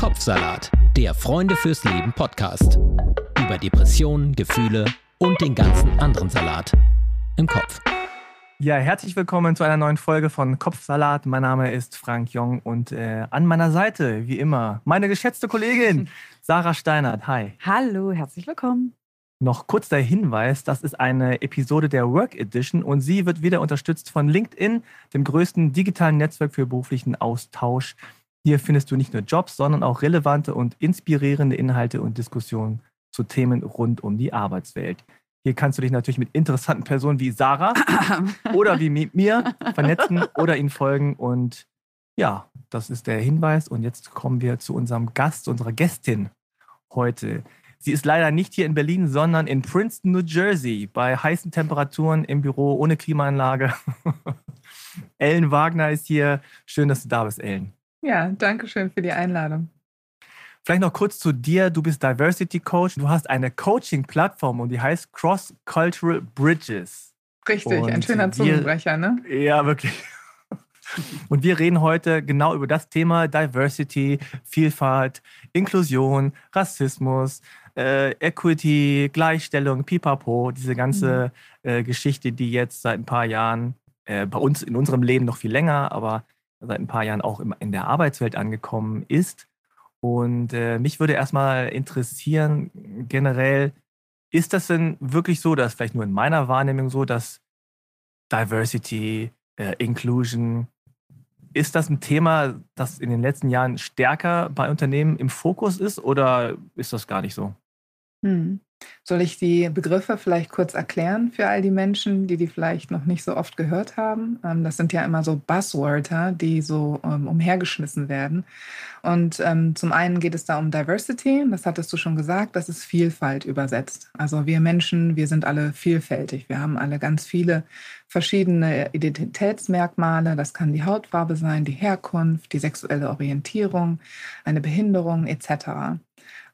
Kopfsalat, der Freunde fürs Leben Podcast. Über Depressionen, Gefühle und den ganzen anderen Salat im Kopf. Ja, herzlich willkommen zu einer neuen Folge von Kopfsalat. Mein Name ist Frank Jong und äh, an meiner Seite, wie immer, meine geschätzte Kollegin Sarah Steinert. Hi. Hallo, herzlich willkommen. Noch kurz der Hinweis, das ist eine Episode der Work Edition und sie wird wieder unterstützt von LinkedIn, dem größten digitalen Netzwerk für beruflichen Austausch. Hier findest du nicht nur Jobs, sondern auch relevante und inspirierende Inhalte und Diskussionen zu Themen rund um die Arbeitswelt. Hier kannst du dich natürlich mit interessanten Personen wie Sarah oder wie mit mir vernetzen oder ihnen folgen. Und ja, das ist der Hinweis. Und jetzt kommen wir zu unserem Gast, unserer Gästin heute. Sie ist leider nicht hier in Berlin, sondern in Princeton, New Jersey, bei heißen Temperaturen im Büro ohne Klimaanlage. Ellen Wagner ist hier. Schön, dass du da bist, Ellen. Ja, danke schön für die Einladung. Vielleicht noch kurz zu dir. Du bist Diversity Coach. Du hast eine Coaching-Plattform und die heißt Cross Cultural Bridges. Richtig, und ein schöner Zungenbrecher, ne? Ja, wirklich. Und wir reden heute genau über das Thema Diversity, Vielfalt, Inklusion, Rassismus, äh, Equity, Gleichstellung, Pipapo, diese ganze mhm. äh, Geschichte, die jetzt seit ein paar Jahren äh, bei uns in unserem Leben noch viel länger, aber seit ein paar Jahren auch in der Arbeitswelt angekommen ist. Und äh, mich würde erstmal interessieren, generell, ist das denn wirklich so, dass vielleicht nur in meiner Wahrnehmung so, dass Diversity, äh, Inclusion, ist das ein Thema, das in den letzten Jahren stärker bei Unternehmen im Fokus ist oder ist das gar nicht so? Hm. Soll ich die Begriffe vielleicht kurz erklären für all die Menschen, die die vielleicht noch nicht so oft gehört haben? Ähm, das sind ja immer so Buzzwörter, die so ähm, umhergeschmissen werden. Und ähm, zum einen geht es da um Diversity, das hattest du schon gesagt, das ist Vielfalt übersetzt. Also wir Menschen, wir sind alle vielfältig. Wir haben alle ganz viele verschiedene Identitätsmerkmale. Das kann die Hautfarbe sein, die Herkunft, die sexuelle Orientierung, eine Behinderung etc.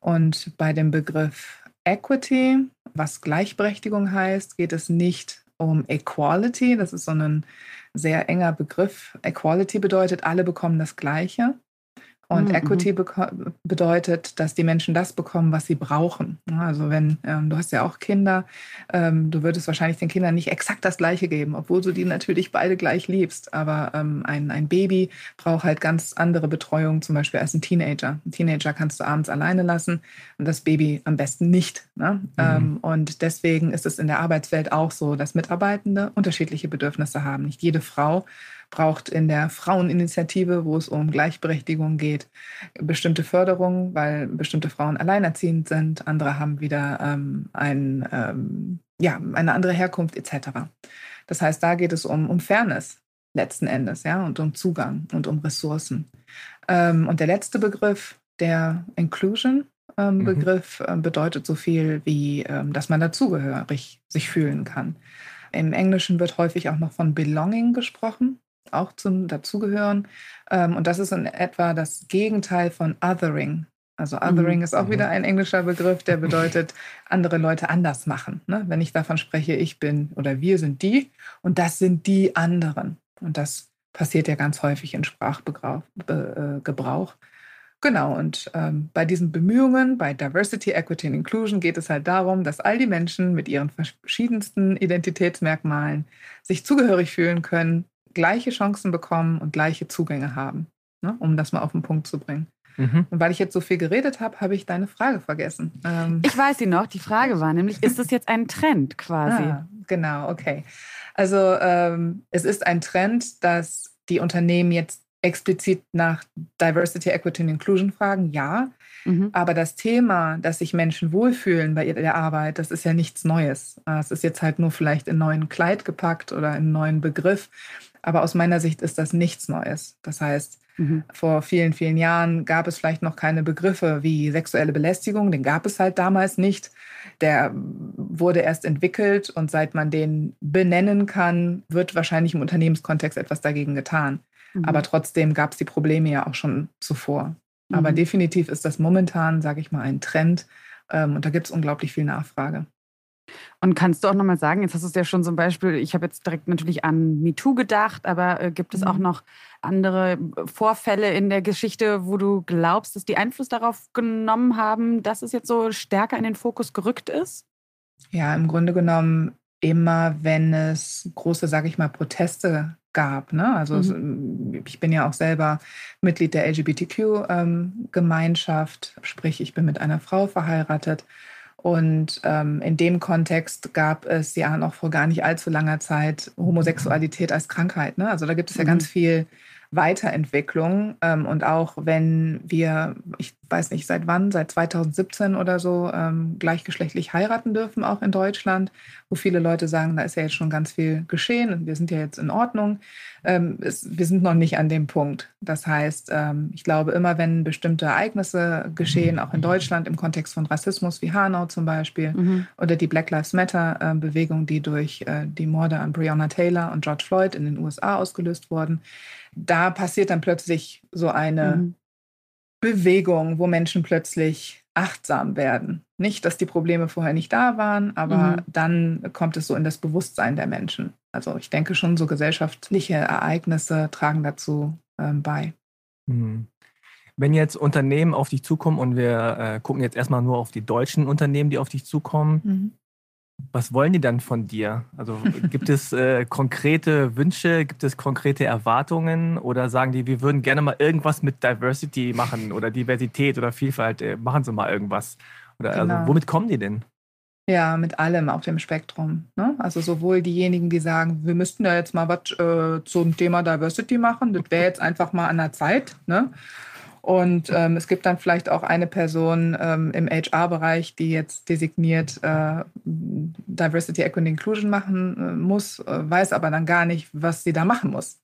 Und bei dem Begriff Equity, was Gleichberechtigung heißt, geht es nicht um Equality. Das ist so ein sehr enger Begriff. Equality bedeutet, alle bekommen das Gleiche. Und mhm. Equity bedeutet, dass die Menschen das bekommen, was sie brauchen. Also wenn, ähm, du hast ja auch Kinder, ähm, du würdest wahrscheinlich den Kindern nicht exakt das Gleiche geben, obwohl du die natürlich beide gleich liebst. Aber ähm, ein, ein Baby braucht halt ganz andere Betreuung, zum Beispiel als ein Teenager. Ein Teenager kannst du abends alleine lassen und das Baby am besten nicht. Ne? Mhm. Ähm, und deswegen ist es in der Arbeitswelt auch so, dass Mitarbeitende unterschiedliche Bedürfnisse haben. Nicht jede Frau braucht in der Fraueninitiative, wo es um Gleichberechtigung geht, bestimmte Förderungen, weil bestimmte Frauen alleinerziehend sind. Andere haben wieder ähm, ein, ähm, ja, eine andere Herkunft etc. Das heißt, da geht es um, um Fairness letzten Endes ja, und um Zugang und um Ressourcen. Ähm, und der letzte Begriff, der Inclusion, ähm, mhm. Begriff äh, bedeutet so viel wie, ähm, dass man dazugehörig sich fühlen kann. Im Englischen wird häufig auch noch von Belonging gesprochen auch zum Dazugehören. Ähm, und das ist in etwa das Gegenteil von Othering. Also Othering mhm. ist auch wieder mhm. ein englischer Begriff, der bedeutet, andere Leute anders machen. Ne? Wenn ich davon spreche, ich bin oder wir sind die und das sind die anderen. Und das passiert ja ganz häufig in Sprachgebrauch. Äh, genau, und ähm, bei diesen Bemühungen, bei Diversity, Equity und Inclusion geht es halt darum, dass all die Menschen mit ihren verschiedensten Identitätsmerkmalen sich zugehörig fühlen können, gleiche Chancen bekommen und gleiche Zugänge haben, ne? um das mal auf den Punkt zu bringen. Mhm. Und weil ich jetzt so viel geredet habe, habe ich deine Frage vergessen. Ähm ich weiß sie noch. Die Frage war nämlich, ist das jetzt ein Trend quasi? Ah, genau, okay. Also ähm, es ist ein Trend, dass die Unternehmen jetzt explizit nach Diversity, Equity und Inclusion fragen, ja. Mhm. Aber das Thema, dass sich Menschen wohlfühlen bei der Arbeit, das ist ja nichts Neues. Es ist jetzt halt nur vielleicht in neuen Kleid gepackt oder in neuen Begriff. Aber aus meiner Sicht ist das nichts Neues. Das heißt, mhm. vor vielen, vielen Jahren gab es vielleicht noch keine Begriffe wie sexuelle Belästigung. Den gab es halt damals nicht. Der wurde erst entwickelt und seit man den benennen kann, wird wahrscheinlich im Unternehmenskontext etwas dagegen getan. Mhm. Aber trotzdem gab es die Probleme ja auch schon zuvor. Mhm. Aber definitiv ist das momentan, sage ich mal, ein Trend. Ähm, und da gibt es unglaublich viel Nachfrage. Und kannst du auch nochmal sagen, jetzt hast du es ja schon zum Beispiel, ich habe jetzt direkt natürlich an MeToo gedacht, aber äh, gibt es auch Mhm. noch andere äh, Vorfälle in der Geschichte, wo du glaubst, dass die Einfluss darauf genommen haben, dass es jetzt so stärker in den Fokus gerückt ist? Ja, im Grunde genommen immer, wenn es große, sage ich mal, Proteste gab. Ne? Also es, ich bin ja auch selber Mitglied der LGBTQ-Gemeinschaft, sprich ich bin mit einer Frau verheiratet. Und ähm, in dem Kontext gab es ja noch vor gar nicht allzu langer Zeit Homosexualität als Krankheit. Ne? Also da gibt es ja Mhm. ganz viel Weiterentwicklung. Ähm, und auch wenn wir, ich weiß nicht seit wann, seit 2017 oder so, ähm, gleichgeschlechtlich heiraten dürfen, auch in Deutschland, wo viele Leute sagen, da ist ja jetzt schon ganz viel geschehen und wir sind ja jetzt in Ordnung. Ähm, es, wir sind noch nicht an dem Punkt. Das heißt, ähm, ich glaube, immer wenn bestimmte Ereignisse geschehen, auch in Deutschland im Kontext von Rassismus, wie Hanau zum Beispiel, Mhm. oder die Black Lives Matter-Bewegung, die durch äh, die Morde an Breonna Taylor und George Floyd in den USA ausgelöst wurden, da passiert dann plötzlich so eine Mhm. Bewegung, wo Menschen plötzlich achtsam werden. Nicht, dass die Probleme vorher nicht da waren, aber Mhm. dann kommt es so in das Bewusstsein der Menschen. Also ich denke schon, so gesellschaftliche Ereignisse tragen dazu ähm, bei. Hm. Wenn jetzt Unternehmen auf dich zukommen und wir äh, gucken jetzt erstmal nur auf die deutschen Unternehmen, die auf dich zukommen, was wollen die dann von dir? Also gibt es äh, konkrete Wünsche, gibt es konkrete Erwartungen oder sagen die, wir würden gerne mal irgendwas mit Diversity machen oder Diversität oder Vielfalt, äh, machen Sie mal irgendwas? Oder Genau. also, womit kommen die denn? Ja, mit allem auf dem Spektrum. Ne? Also sowohl diejenigen, die sagen, wir müssten ja jetzt mal was äh, zum Thema Diversity machen, das wäre jetzt einfach mal an der Zeit. Ne? Und ähm, es gibt dann vielleicht auch eine Person ähm, im HR-Bereich, die jetzt designiert äh, Diversity, Equity, Inclusion machen äh, muss, äh, weiß aber dann gar nicht, was sie da machen muss.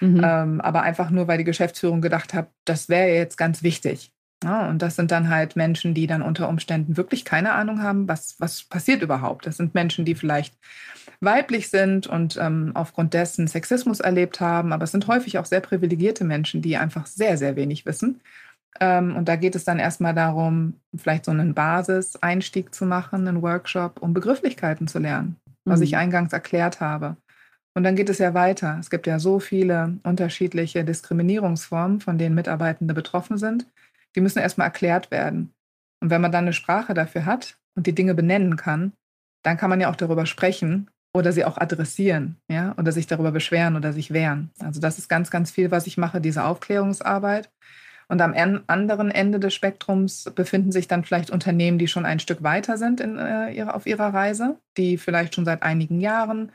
Mhm. Ähm, aber einfach nur, weil die Geschäftsführung gedacht hat, das wäre jetzt ganz wichtig. Ja, und das sind dann halt Menschen, die dann unter Umständen wirklich keine Ahnung haben, was, was passiert überhaupt. Das sind Menschen, die vielleicht weiblich sind und ähm, aufgrund dessen Sexismus erlebt haben, aber es sind häufig auch sehr privilegierte Menschen, die einfach sehr, sehr wenig wissen. Ähm, und da geht es dann erstmal darum, vielleicht so einen Basiseinstieg zu machen, einen Workshop, um Begrifflichkeiten zu lernen, was Mhm. ich eingangs erklärt habe. Und dann geht es ja weiter. Es gibt ja so viele unterschiedliche Diskriminierungsformen, von denen Mitarbeitende betroffen sind. Die müssen erstmal erklärt werden. Und wenn man dann eine Sprache dafür hat und die Dinge benennen kann, dann kann man ja auch darüber sprechen oder sie auch adressieren, ja, oder sich darüber beschweren oder sich wehren. Also das ist ganz, ganz viel, was ich mache, diese Aufklärungsarbeit. Und am en- anderen Ende des Spektrums befinden sich dann vielleicht Unternehmen, die schon ein Stück weiter sind in, äh, ihrer, auf ihrer Reise, die vielleicht schon seit einigen Jahren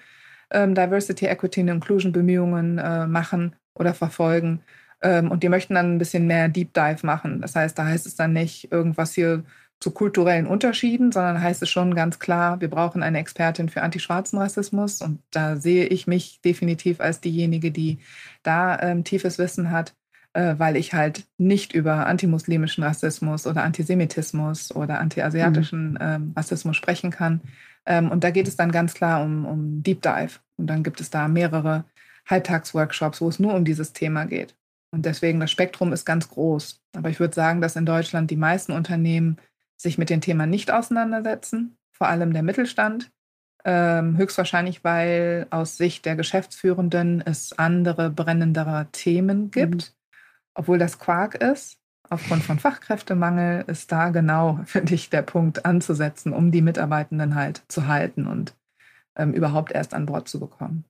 ähm, Diversity, Equity und Inclusion Bemühungen äh, machen oder verfolgen. Ähm, und die möchten dann ein bisschen mehr Deep Dive machen. Das heißt, da heißt es dann nicht irgendwas hier zu kulturellen Unterschieden, sondern heißt es schon ganz klar, wir brauchen eine Expertin für antischwarzen Rassismus. Und da sehe ich mich definitiv als diejenige, die da ähm, tiefes Wissen hat, äh, weil ich halt nicht über antimuslimischen Rassismus oder Antisemitismus oder antiasiatischen ähm, Rassismus sprechen kann. Ähm, und da geht es dann ganz klar um, um Deep Dive. Und dann gibt es da mehrere Halbtagsworkshops, wo es nur um dieses Thema geht. Und deswegen, das Spektrum ist ganz groß. Aber ich würde sagen, dass in Deutschland die meisten Unternehmen sich mit dem Thema nicht auseinandersetzen, vor allem der Mittelstand. Ähm, höchstwahrscheinlich, weil aus Sicht der Geschäftsführenden es andere brennendere Themen gibt, obwohl das Quark ist. Aufgrund von Fachkräftemangel ist da genau, finde ich, der Punkt anzusetzen, um die Mitarbeitenden halt zu halten und ähm, überhaupt erst an Bord zu bekommen.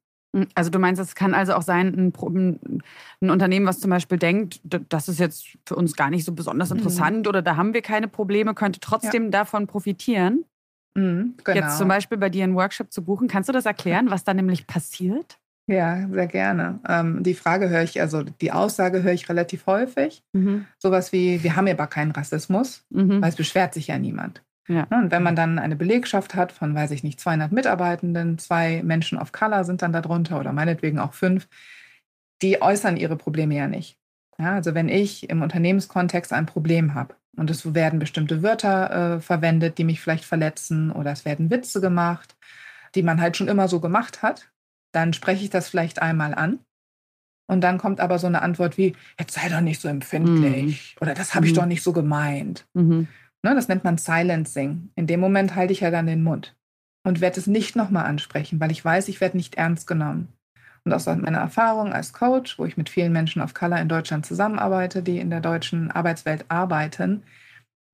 Also du meinst, es kann also auch sein, ein, ein Unternehmen, was zum Beispiel denkt, das ist jetzt für uns gar nicht so besonders Mhm. interessant oder da haben wir keine Probleme, könnte trotzdem davon profitieren. Mhm, genau. Jetzt zum Beispiel bei dir einen Workshop zu buchen. Kannst du das erklären, was da nämlich passiert? Ja, sehr gerne. Ähm, die Frage höre ich, also die Aussage höre ich relativ häufig. Mhm. Sowas wie, wir haben ja aber keinen Rassismus, Mhm. weil es beschwert sich ja niemand. Ja. Ne, Und wenn man dann eine Belegschaft hat von, weiß ich nicht, 200 Mitarbeitenden, zwei Menschen of Color sind dann darunter oder meinetwegen auch fünf, die äußern ihre Probleme ja nicht. Ja, also wenn ich im Unternehmenskontext ein Problem habe und es werden bestimmte Wörter äh, verwendet, die mich vielleicht verletzen oder es werden Witze gemacht, die man halt schon immer so gemacht hat, dann spreche ich das vielleicht einmal an. Und dann kommt aber so eine Antwort wie, jetzt sei doch nicht so empfindlich oder das habe ich Mhm. doch nicht so gemeint. Mhm. Ne, das nennt man Silencing. In dem Moment halte ich ja dann den Mund. und werde es nicht nochmal ansprechen, weil ich weiß, ich werde nicht ernst genommen. Und aus meiner Erfahrung als Coach, wo ich mit vielen Menschen of Color in Deutschland zusammenarbeite, die in der deutschen Arbeitswelt arbeiten,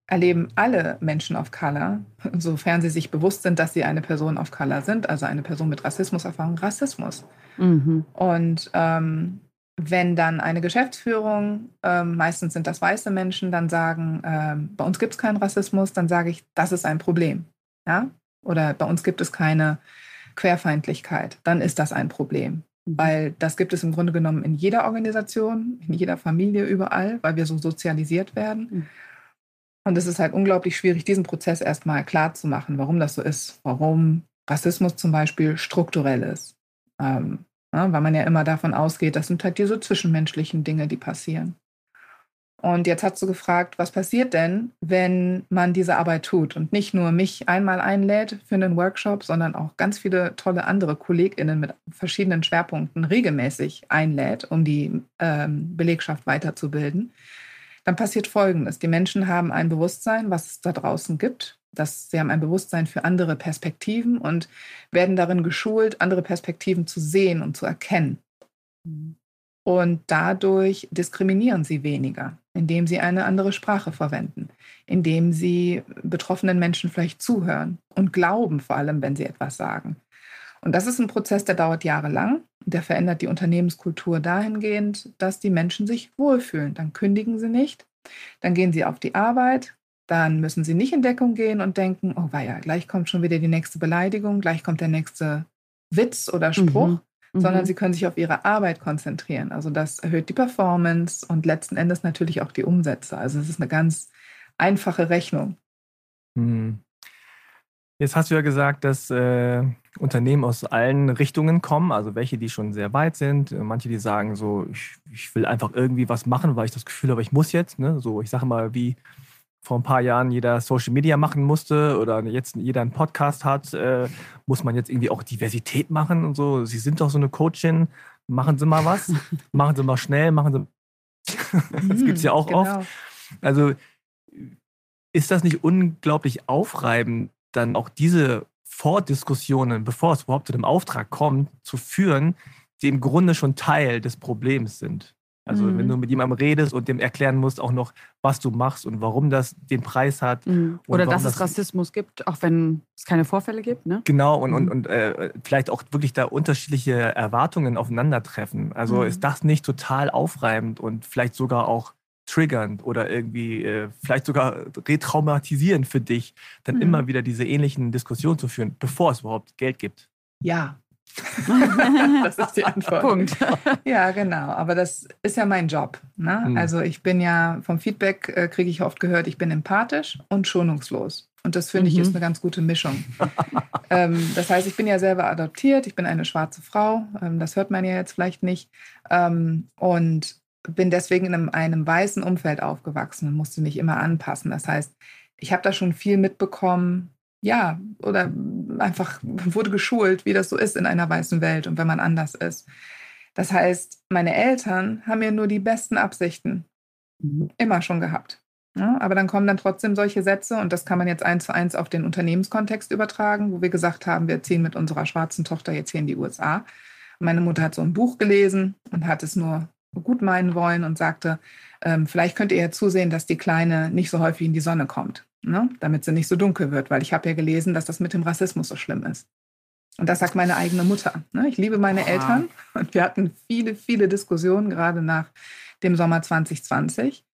erleben alle Menschen of Color, sofern sie sich bewusst sind, dass sie eine Person of Color sind, also eine Person mit Rassismuserfahrung, Rassismus. Mhm. Und ähm, wenn dann eine Geschäftsführung, ähm, meistens sind das weiße Menschen, dann sagen, ähm, bei uns gibt es keinen Rassismus, dann sage ich, das ist ein Problem. Ja? Oder bei uns gibt es keine Querfeindlichkeit, dann ist das ein Problem. Mhm. Weil das gibt es im Grunde genommen in jeder Organisation, in jeder Familie, überall, weil wir so sozialisiert werden. Mhm. Und es ist halt unglaublich schwierig, diesen Prozess erstmal klar zu machen, warum das so ist, warum Rassismus zum Beispiel strukturell ist. Ähm, ja, weil man ja immer davon ausgeht, das sind halt diese zwischenmenschlichen Dinge, die passieren. Und jetzt hast du gefragt, was passiert denn, wenn man diese Arbeit tut und nicht nur mich einmal einlädt für einen Workshop, sondern auch ganz viele tolle andere KollegInnen mit verschiedenen Schwerpunkten regelmäßig einlädt, um die ähm, Belegschaft weiterzubilden. Dann passiert Folgendes. Die Menschen haben ein Bewusstsein, was es da draußen gibt. Das, sie haben ein Bewusstsein für andere Perspektiven und werden darin geschult, andere Perspektiven zu sehen und zu erkennen. Mhm. Und dadurch diskriminieren sie weniger, indem sie eine andere Sprache verwenden, indem sie betroffenen Menschen vielleicht zuhören und glauben, vor allem, wenn sie etwas sagen. Und das ist ein Prozess, der dauert jahrelang. Der verändert die Unternehmenskultur dahingehend, dass die Menschen sich wohlfühlen. Dann kündigen sie nicht, dann gehen sie auf die Arbeit, dann müssen sie nicht in Deckung gehen und denken, oh weia, gleich kommt schon wieder die nächste Beleidigung, gleich kommt der nächste Witz oder Spruch, mhm sondern mhm. sie können sich auf ihre Arbeit konzentrieren. Also das erhöht die Performance und letzten Endes natürlich auch die Umsätze. Also es ist eine ganz einfache Rechnung. Mhm. Jetzt hast du ja gesagt, dass äh, Unternehmen aus allen Richtungen kommen, also welche, die schon sehr weit sind, manche, die sagen so, ich, ich will einfach irgendwie was machen, weil ich das Gefühl habe, ich muss jetzt. Ne? So, ich sage mal, wie vor ein paar Jahren jeder Social Media machen musste oder jetzt jeder einen Podcast hat, äh, muss man jetzt irgendwie auch Diversität machen und so. Sie sind doch so eine Coachin, machen Sie mal was, machen Sie mal schnell, machen Sie. das gibt es ja auch genau. oft. Also ist das nicht unglaublich aufreibend, dann auch diese Vordiskussionen, bevor es überhaupt zu dem Auftrag kommt, zu führen, die im Grunde schon Teil des Problems sind? Also mhm. wenn du mit jemandem redest und dem erklären musst auch noch, was du machst und warum das den Preis hat. Mhm. Oder dass es Rassismus gibt, auch wenn es keine Vorfälle gibt. Ne? Genau, und, mhm. und, und äh, vielleicht auch wirklich da unterschiedliche Erwartungen aufeinandertreffen. Also mhm. ist das nicht total aufreibend und vielleicht sogar auch triggernd oder irgendwie äh, vielleicht sogar retraumatisierend für dich, dann mhm. immer wieder diese ähnlichen Diskussionen zu führen, bevor es überhaupt Geld gibt? Ja, das ist die Antwort. Punkt. Ja, genau. Aber das ist ja mein Job. Ne? Mhm. Also ich bin ja vom Feedback äh, kriege ich oft gehört, ich bin empathisch und schonungslos. Und das finde mhm. ich ist eine ganz gute Mischung. ähm, das heißt, ich bin ja selber adoptiert, ich bin eine schwarze Frau, ähm, das hört man ja jetzt vielleicht nicht. Ähm, und bin deswegen in einem, einem weißen Umfeld aufgewachsen und musste mich immer anpassen. Das heißt, ich habe da schon viel mitbekommen, ja, oder einfach wurde geschult, wie das so ist in einer weißen Welt und wenn man anders ist. Das heißt, meine Eltern haben ja nur die besten Absichten mhm. immer schon gehabt. Ja, aber dann kommen dann trotzdem solche Sätze und das kann man jetzt eins zu eins auf den Unternehmenskontext übertragen, wo wir gesagt haben, wir ziehen mit unserer schwarzen Tochter jetzt hier in die USA. Meine Mutter hat so ein Buch gelesen und hat es nur gut meinen wollen und sagte, ähm, vielleicht könnt ihr ja zusehen, dass die Kleine nicht so häufig in die Sonne kommt ne? damit sie nicht so dunkel wird, weil ich habe ja gelesen, dass das mit dem Rassismus so schlimm ist. Und das sagt meine eigene Mutter. Ne? Ich liebe meine Aha. Eltern und wir hatten viele, viele Diskussionen, gerade nach dem Sommer 2020.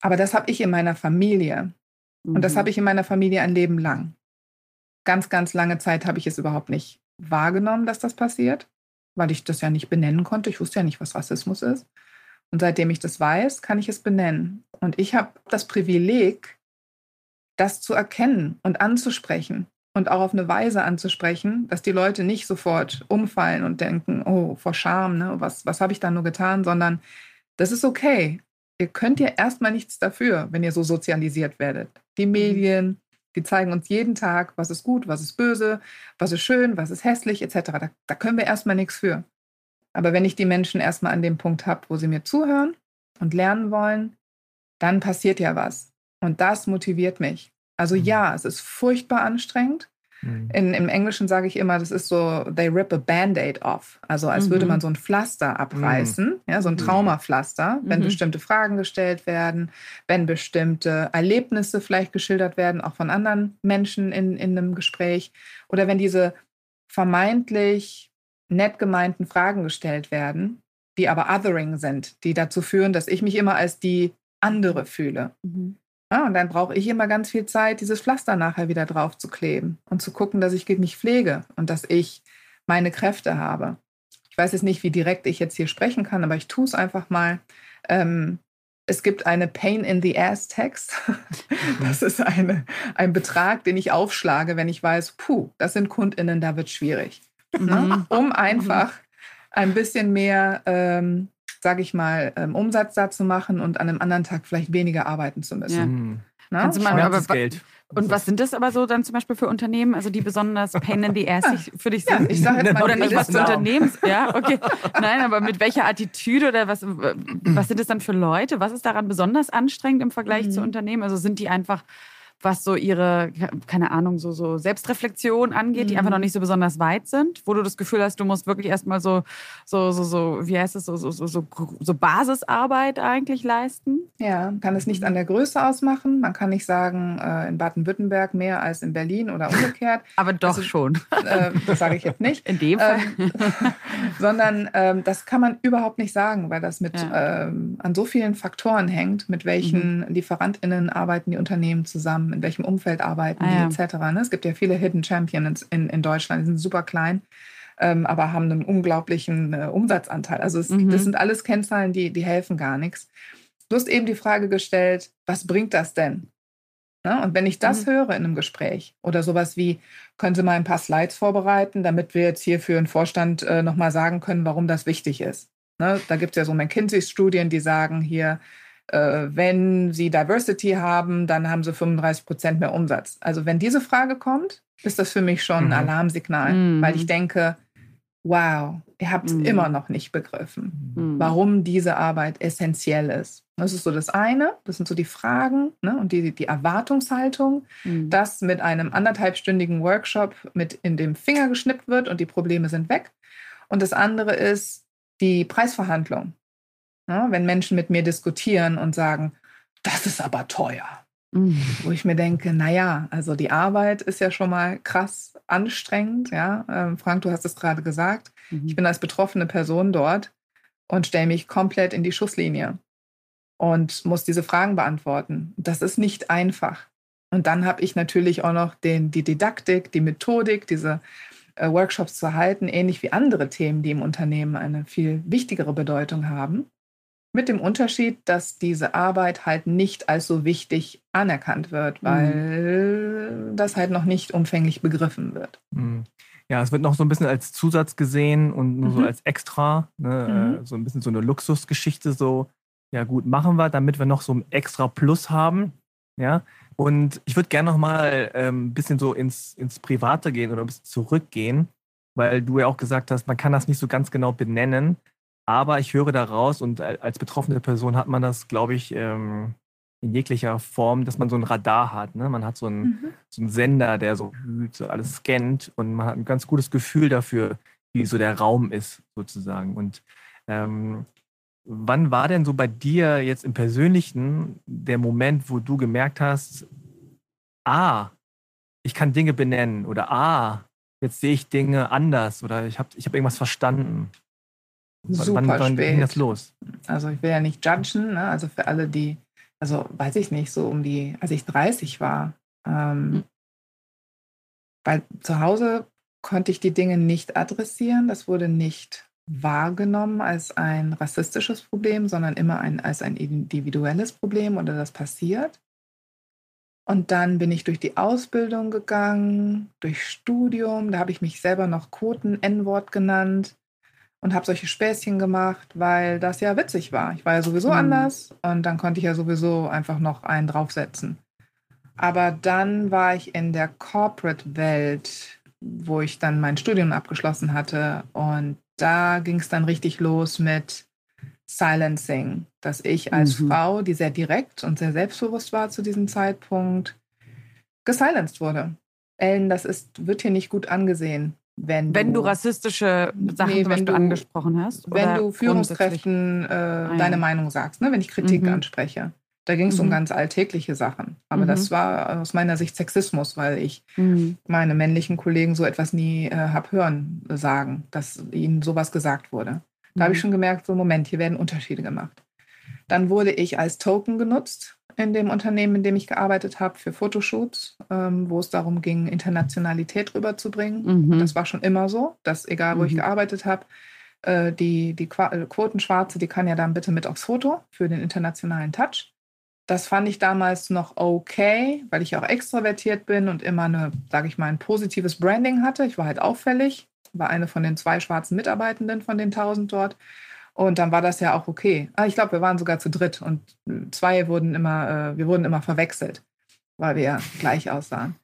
Aber das habe ich in meiner Familie. Mhm. Und das mhm. habe ich in meiner Familie ein Leben lang. Ganz, ganz lange Zeit habe ich es überhaupt nicht wahrgenommen, dass das passiert, weil ich das ja nicht benennen konnte. Ich wusste ja nicht, was Rassismus ist. Und seitdem ich das weiß, kann ich es benennen. Und ich habe das Privileg, das zu erkennen und anzusprechen und auch auf eine Weise anzusprechen, dass die Leute nicht sofort umfallen und denken, oh, vor Scham, ne, was, was habe ich da nur getan, sondern das ist okay. Ihr könnt ja erstmal nichts dafür, wenn ihr so sozialisiert werdet. Die mhm. Medien, die zeigen uns jeden Tag, was ist gut, was ist böse, was ist schön, was ist hässlich, etc. Da, da können wir erstmal nichts für. Aber wenn ich die Menschen erstmal an dem Punkt habe, wo sie mir zuhören und lernen wollen, dann passiert ja was. Und das motiviert mich. Also mhm. ja, es ist furchtbar anstrengend. Mhm. In, Im Englischen sage ich immer, das ist so, they rip a Band-Aid off. Also als mhm. würde man so ein Pflaster abreißen, mhm. ja, so ein mhm. Traumapflaster, wenn mhm. bestimmte Fragen gestellt werden, wenn bestimmte Erlebnisse vielleicht geschildert werden, auch von anderen Menschen in, in einem Gespräch. Oder wenn diese vermeintlich nett gemeinten Fragen gestellt werden, die aber othering sind, die dazu führen, dass ich mich immer als die andere fühle. Mhm. Ja, und dann brauche ich immer ganz viel Zeit, dieses Pflaster nachher wieder drauf zu kleben und zu gucken, dass ich mich pflege und dass ich meine Kräfte habe. Ich weiß jetzt nicht, wie direkt ich jetzt hier sprechen kann, aber ich tue es einfach mal. Ähm, es gibt eine Pain in the Ass Text. Das ist eine, ein Betrag, den ich aufschlage, wenn ich weiß, puh, das sind KundInnen, da wird schwierig. Ne? Mhm. Um einfach ein bisschen mehr ähm, sage ich mal, ähm, Umsatz da zu machen und an einem anderen Tag vielleicht weniger arbeiten zu müssen. Ja. Mhm. Kannst du mal, aber, Geld. Und was sind das aber so dann zum Beispiel für Unternehmen, also die besonders pain in the ass für dich sind? Ja, ich sage jetzt mal oder nicht was für Unternehmens, ja, okay. Nein, aber mit welcher Attitüde oder was, was sind das dann für Leute? Was ist daran besonders anstrengend im Vergleich mhm. zu Unternehmen? Also sind die einfach was so ihre, keine Ahnung, so, so Selbstreflexion angeht, mhm. die einfach noch mhm. nicht so besonders weit sind, wo du das Gefühl hast, du musst wirklich erstmal so, so, so, so, wie heißt es, so, so, so, so Basisarbeit eigentlich leisten? Ja, kann es nicht an der Größe ausmachen. Man kann nicht sagen, äh, in Baden-Württemberg mehr als in Berlin oder umgekehrt. Aber doch also, schon. Äh, das sage ich jetzt nicht. In dem Fall. Ähm, sondern ähm, das kann man überhaupt nicht sagen, weil das mit ja. ähm, an so vielen Faktoren hängt, mit welchen mhm. LieferantInnen arbeiten die Unternehmen zusammen in welchem Umfeld arbeiten ah, die, ja. etc. Ne? Es gibt ja viele Hidden Champions in, in Deutschland, die sind super klein, ähm, aber haben einen unglaublichen äh, Umsatzanteil. Also es, mhm. das sind alles Kennzahlen, die, die helfen gar nichts. Du hast eben die Frage gestellt, was bringt das denn? Ne? Und wenn ich das mhm. höre in einem Gespräch oder sowas wie, können Sie mal ein paar Slides vorbereiten, damit wir jetzt hier für den Vorstand äh, nochmal sagen können, warum das wichtig ist. Ne? Da gibt es ja so McKinsey-Studien, die sagen hier, wenn Sie Diversity haben, dann haben Sie 35 Prozent mehr Umsatz. Also wenn diese Frage kommt, ist das für mich schon ein mhm. Alarmsignal, mhm. weil ich denke, wow, ihr habt es mhm. immer noch nicht begriffen, mhm. warum diese Arbeit essentiell ist. Das ist so das eine, das sind so die Fragen ne, und die, die Erwartungshaltung, mhm. dass mit einem anderthalbstündigen Workshop mit in dem Finger geschnippt wird und die Probleme sind weg. Und das andere ist die Preisverhandlung. Ne? Wenn Menschen mit mir diskutieren und sagen, das ist aber teuer. Mhm. Wo ich mir denke, naja, also die Arbeit ist ja schon mal krass anstrengend. Ja? Ähm, Frank, du hast es gerade gesagt. Mhm. Ich bin als betroffene Person dort und stelle mich komplett in die Schusslinie und muss diese Fragen beantworten. Das ist nicht einfach. Und dann habe ich natürlich auch noch den, die Didaktik, die Methodik, diese äh, Workshops zu halten, ähnlich wie andere Themen, die im Unternehmen eine viel wichtigere Bedeutung haben. Mit dem Unterschied, dass diese Arbeit halt nicht als so wichtig anerkannt wird, weil mhm. das halt noch nicht umfänglich begriffen wird. Mhm. Ja, es wird noch so ein bisschen als Zusatz gesehen und nur mhm. so als Extra, ne, mhm. äh, so ein bisschen so eine Luxusgeschichte, so, ja gut, machen wir, damit wir noch so ein extra Plus haben. Ja, und ich würde gerne noch mal ähm, ein bisschen so ins, ins Private gehen oder ein bisschen zurückgehen, weil du ja auch gesagt hast, man kann das nicht so ganz genau benennen. Aber ich höre daraus und als betroffene Person hat man das, glaube ich, ähm, in jeglicher Form, dass man so ein Radar hat. Ne? Man hat so einen, mhm. so einen Sender, der so, so, alles scannt und man hat ein ganz gutes Gefühl dafür, wie so der Raum ist, sozusagen. Und ähm, wann war denn so bei dir jetzt im Persönlichen der Moment, wo du gemerkt hast, ah, ich kann Dinge benennen oder ah, jetzt sehe ich Dinge anders oder ich habe ich hab irgendwas verstanden? Super wann, wann spät. ging das los? Also ich will ja nicht judgen, ne? also für alle, die, also weiß ich nicht, so um die, als ich 30 war, ähm, weil zu Hause konnte ich die Dinge nicht adressieren, das wurde nicht wahrgenommen als ein rassistisches Problem, sondern immer ein, als ein individuelles Problem oder das passiert. Und dann bin ich durch die Ausbildung gegangen, durch Studium, da habe ich mich selber noch Quoten N-Wort genannt und habe solche Späßchen gemacht, weil das ja witzig war. Ich war ja sowieso mhm. anders und dann konnte ich ja sowieso einfach noch einen draufsetzen. Aber dann war ich in der Corporate-Welt, wo ich dann mein Studium abgeschlossen hatte und da ging es dann richtig los mit Silencing, dass ich als mhm. Frau, die sehr direkt und sehr selbstbewusst war zu diesem Zeitpunkt, gesilenced wurde. Ellen, das ist, wird hier nicht gut angesehen. Wenn, wenn du, du rassistische Sachen nee, wenn du, angesprochen hast. Wenn du Führungskräften äh, ah, deine Meinung sagst, ne? wenn ich Kritik mhm. anspreche. Da ging es mhm. um ganz alltägliche Sachen. Aber mhm. das war aus meiner Sicht Sexismus, weil ich mhm. meine männlichen Kollegen so etwas nie äh, habe hören sagen, dass ihnen sowas gesagt wurde. Da habe ich mhm. schon gemerkt, so Moment, hier werden Unterschiede gemacht. Dann wurde ich als Token genutzt in dem Unternehmen, in dem ich gearbeitet habe, für Fotoshoots, ähm, wo es darum ging, Internationalität rüberzubringen. Mhm. Das war schon immer so, dass egal wo ich mhm. gearbeitet habe, äh, die, die äh, Quotenschwarze, die kann ja dann bitte mit aufs Foto für den internationalen Touch. Das fand ich damals noch okay, weil ich auch extrovertiert bin und immer eine, sage ich mal, ein positives Branding hatte. Ich war halt auffällig, war eine von den zwei schwarzen Mitarbeitenden von den 1000 dort. Und dann war das ja auch okay. Ah, ich glaube, wir waren sogar zu dritt und zwei wurden immer, äh, wir wurden immer verwechselt, weil wir ja gleich aussahen.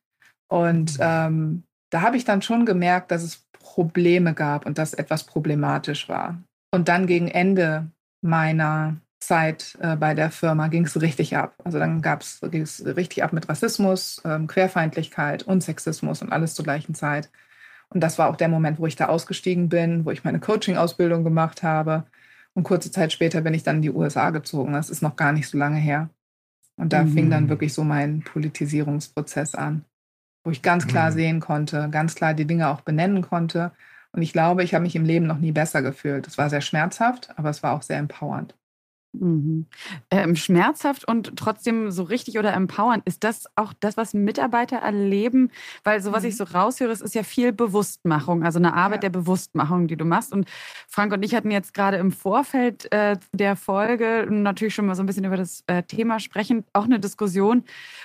Und ähm, da habe ich dann schon gemerkt, dass es Probleme gab und dass etwas problematisch war. Und dann gegen Ende meiner Zeit äh, bei der Firma ging es richtig ab. Also dann ging es richtig ab mit Rassismus, ähm, Querfeindlichkeit und Sexismus und alles zur gleichen Zeit. Und das war auch der Moment, wo ich da ausgestiegen bin, wo ich meine Coaching-Ausbildung gemacht habe. Und kurze Zeit später bin ich dann in die USA gezogen. Das ist noch gar nicht so lange her. Und da mhm. fing dann mhm. wirklich so mein Politisierungsprozess an, wo ich ganz klar mhm. sehen konnte, ganz klar die Dinge auch benennen konnte. Und ich glaube, ich habe mich im Leben noch nie besser gefühlt. Es war sehr schmerzhaft, aber es war auch sehr empowernd. Mhm. Ähm, schmerzhaft und trotzdem so richtig oder empowernd. Ist das auch das, was Mitarbeiter erleben? Weil so, was mhm. ich so raushöre, es ist ja viel Bewusstmachung, also eine Arbeit ja. der Bewusstmachung, die du machst. Und Frank und ich hatten jetzt gerade im Vorfeld äh, der Folge natürlich schon mal so ein bisschen über das äh, Thema sprechen, auch eine Diskussion,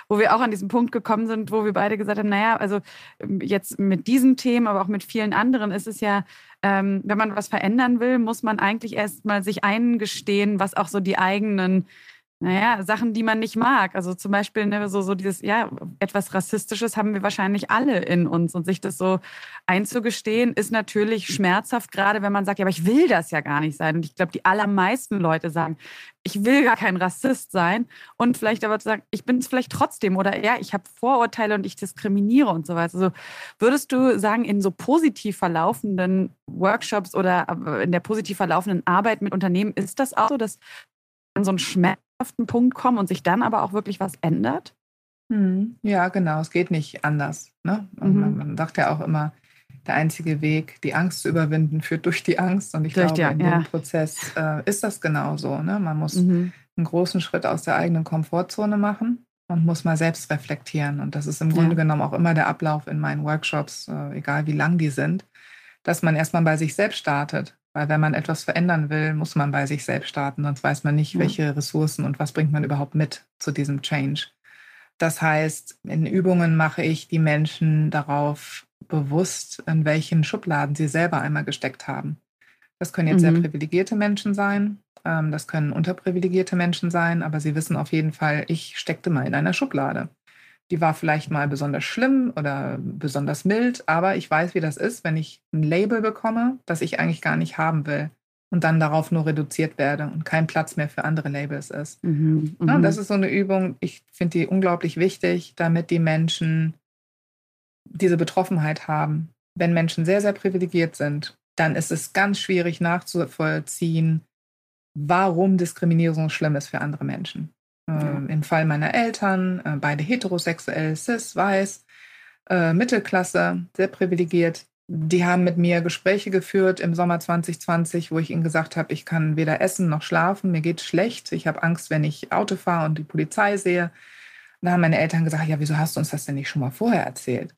wo wir auch an diesen Punkt gekommen sind, wo wir beide gesagt haben, naja, also ähm, jetzt mit diesen Themen, aber auch mit vielen anderen ist es ja ähm, wenn man was verändern will, muss man eigentlich erst mal sich eingestehen, was auch so die eigenen naja, Sachen, die man nicht mag. Also zum Beispiel ne, so, so dieses, ja, etwas Rassistisches haben wir wahrscheinlich alle in uns. Und sich das so einzugestehen, ist natürlich schmerzhaft, gerade wenn man sagt, ja, aber ich will das ja gar nicht sein. Und ich glaube, die allermeisten Leute sagen, ich will gar kein Rassist sein. Und vielleicht aber zu sagen, ich bin es vielleicht trotzdem oder ja, ich habe Vorurteile und ich diskriminiere und so weiter. Also würdest du sagen, in so positiv verlaufenden Workshops oder äh, in der positiv verlaufenden Arbeit mit Unternehmen ist das auch so, dass so einen schmerzhaften Punkt kommen und sich dann aber auch wirklich was ändert? Hm. Ja, genau. Es geht nicht anders. Ne? Mhm. Man, man, sagt ja auch immer, der einzige Weg, die Angst zu überwinden, führt durch die Angst. Und ich durch glaube, die, in ja. dem Prozess äh, ist das genauso. Ne? Man muss mhm. einen großen Schritt aus der eigenen Komfortzone machen und muss mal selbst reflektieren. Und das ist im Grunde ja. genommen auch immer der Ablauf in meinen Workshops, äh, egal wie lang die sind, dass man erstmal bei sich selbst startet. Weil wenn man etwas verändern will, muss man bei sich selbst starten, sonst weiß man nicht, welche Ressourcen und was bringt man überhaupt mit zu diesem Change. Das heißt, in Übungen mache ich die Menschen darauf bewusst, in welchen Schubladen sie selber einmal gesteckt haben. Das können jetzt mhm. sehr privilegierte Menschen sein, ähm, das können unterprivilegierte Menschen sein, aber sie wissen auf jeden Fall, ich steckte mal in einer Schublade. Die war vielleicht mal besonders schlimm oder besonders mild, aber ich weiß, wie das ist, wenn ich ein Label bekomme, das ich eigentlich gar nicht haben will und dann darauf nur reduziert werde und kein Platz mehr für andere Labels ist. Mhm, ja, mhm. das ist so eine Übung, ich finde die unglaublich wichtig, damit die Menschen diese Betroffenheit haben. Wenn Menschen sehr, sehr privilegiert sind, dann ist es ganz schwierig nachzuvollziehen, warum Diskriminierung schlimm ist für andere Menschen. Ja. Ähm, Im Fall meiner Eltern, äh, beide heterosexuell, cis, weiß, äh, Mittelklasse, sehr privilegiert. Die haben mit mir Gespräche geführt im Sommer 2020, wo ich ihnen gesagt habe, ich kann weder essen noch schlafen, mir geht schlecht, ich habe Angst, wenn ich Auto fahre und die Polizei sehe. da haben meine Eltern gesagt, ja, wieso hast du uns das denn nicht schon mal vorher erzählt?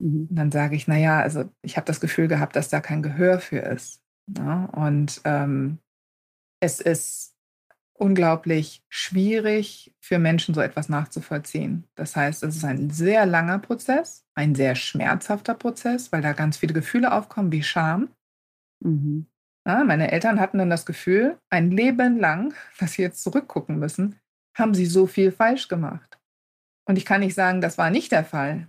Mhm. Dann sage ich, naja, also ich habe das Gefühl gehabt, dass da kein Gehör für ist. Ja, und ähm, es ist unglaublich schwierig für Menschen, so etwas nachzuvollziehen. Das heißt, es ist ein sehr langer Prozess, ein sehr schmerzhafter Prozess, weil da ganz viele Gefühle aufkommen, wie Scham. Mhm. Ja, meine Eltern hatten dann das Gefühl, ein Leben lang, dass sie jetzt zurückgucken müssen, haben sie so viel falsch gemacht. Und ich kann nicht sagen, das war nicht der Fall.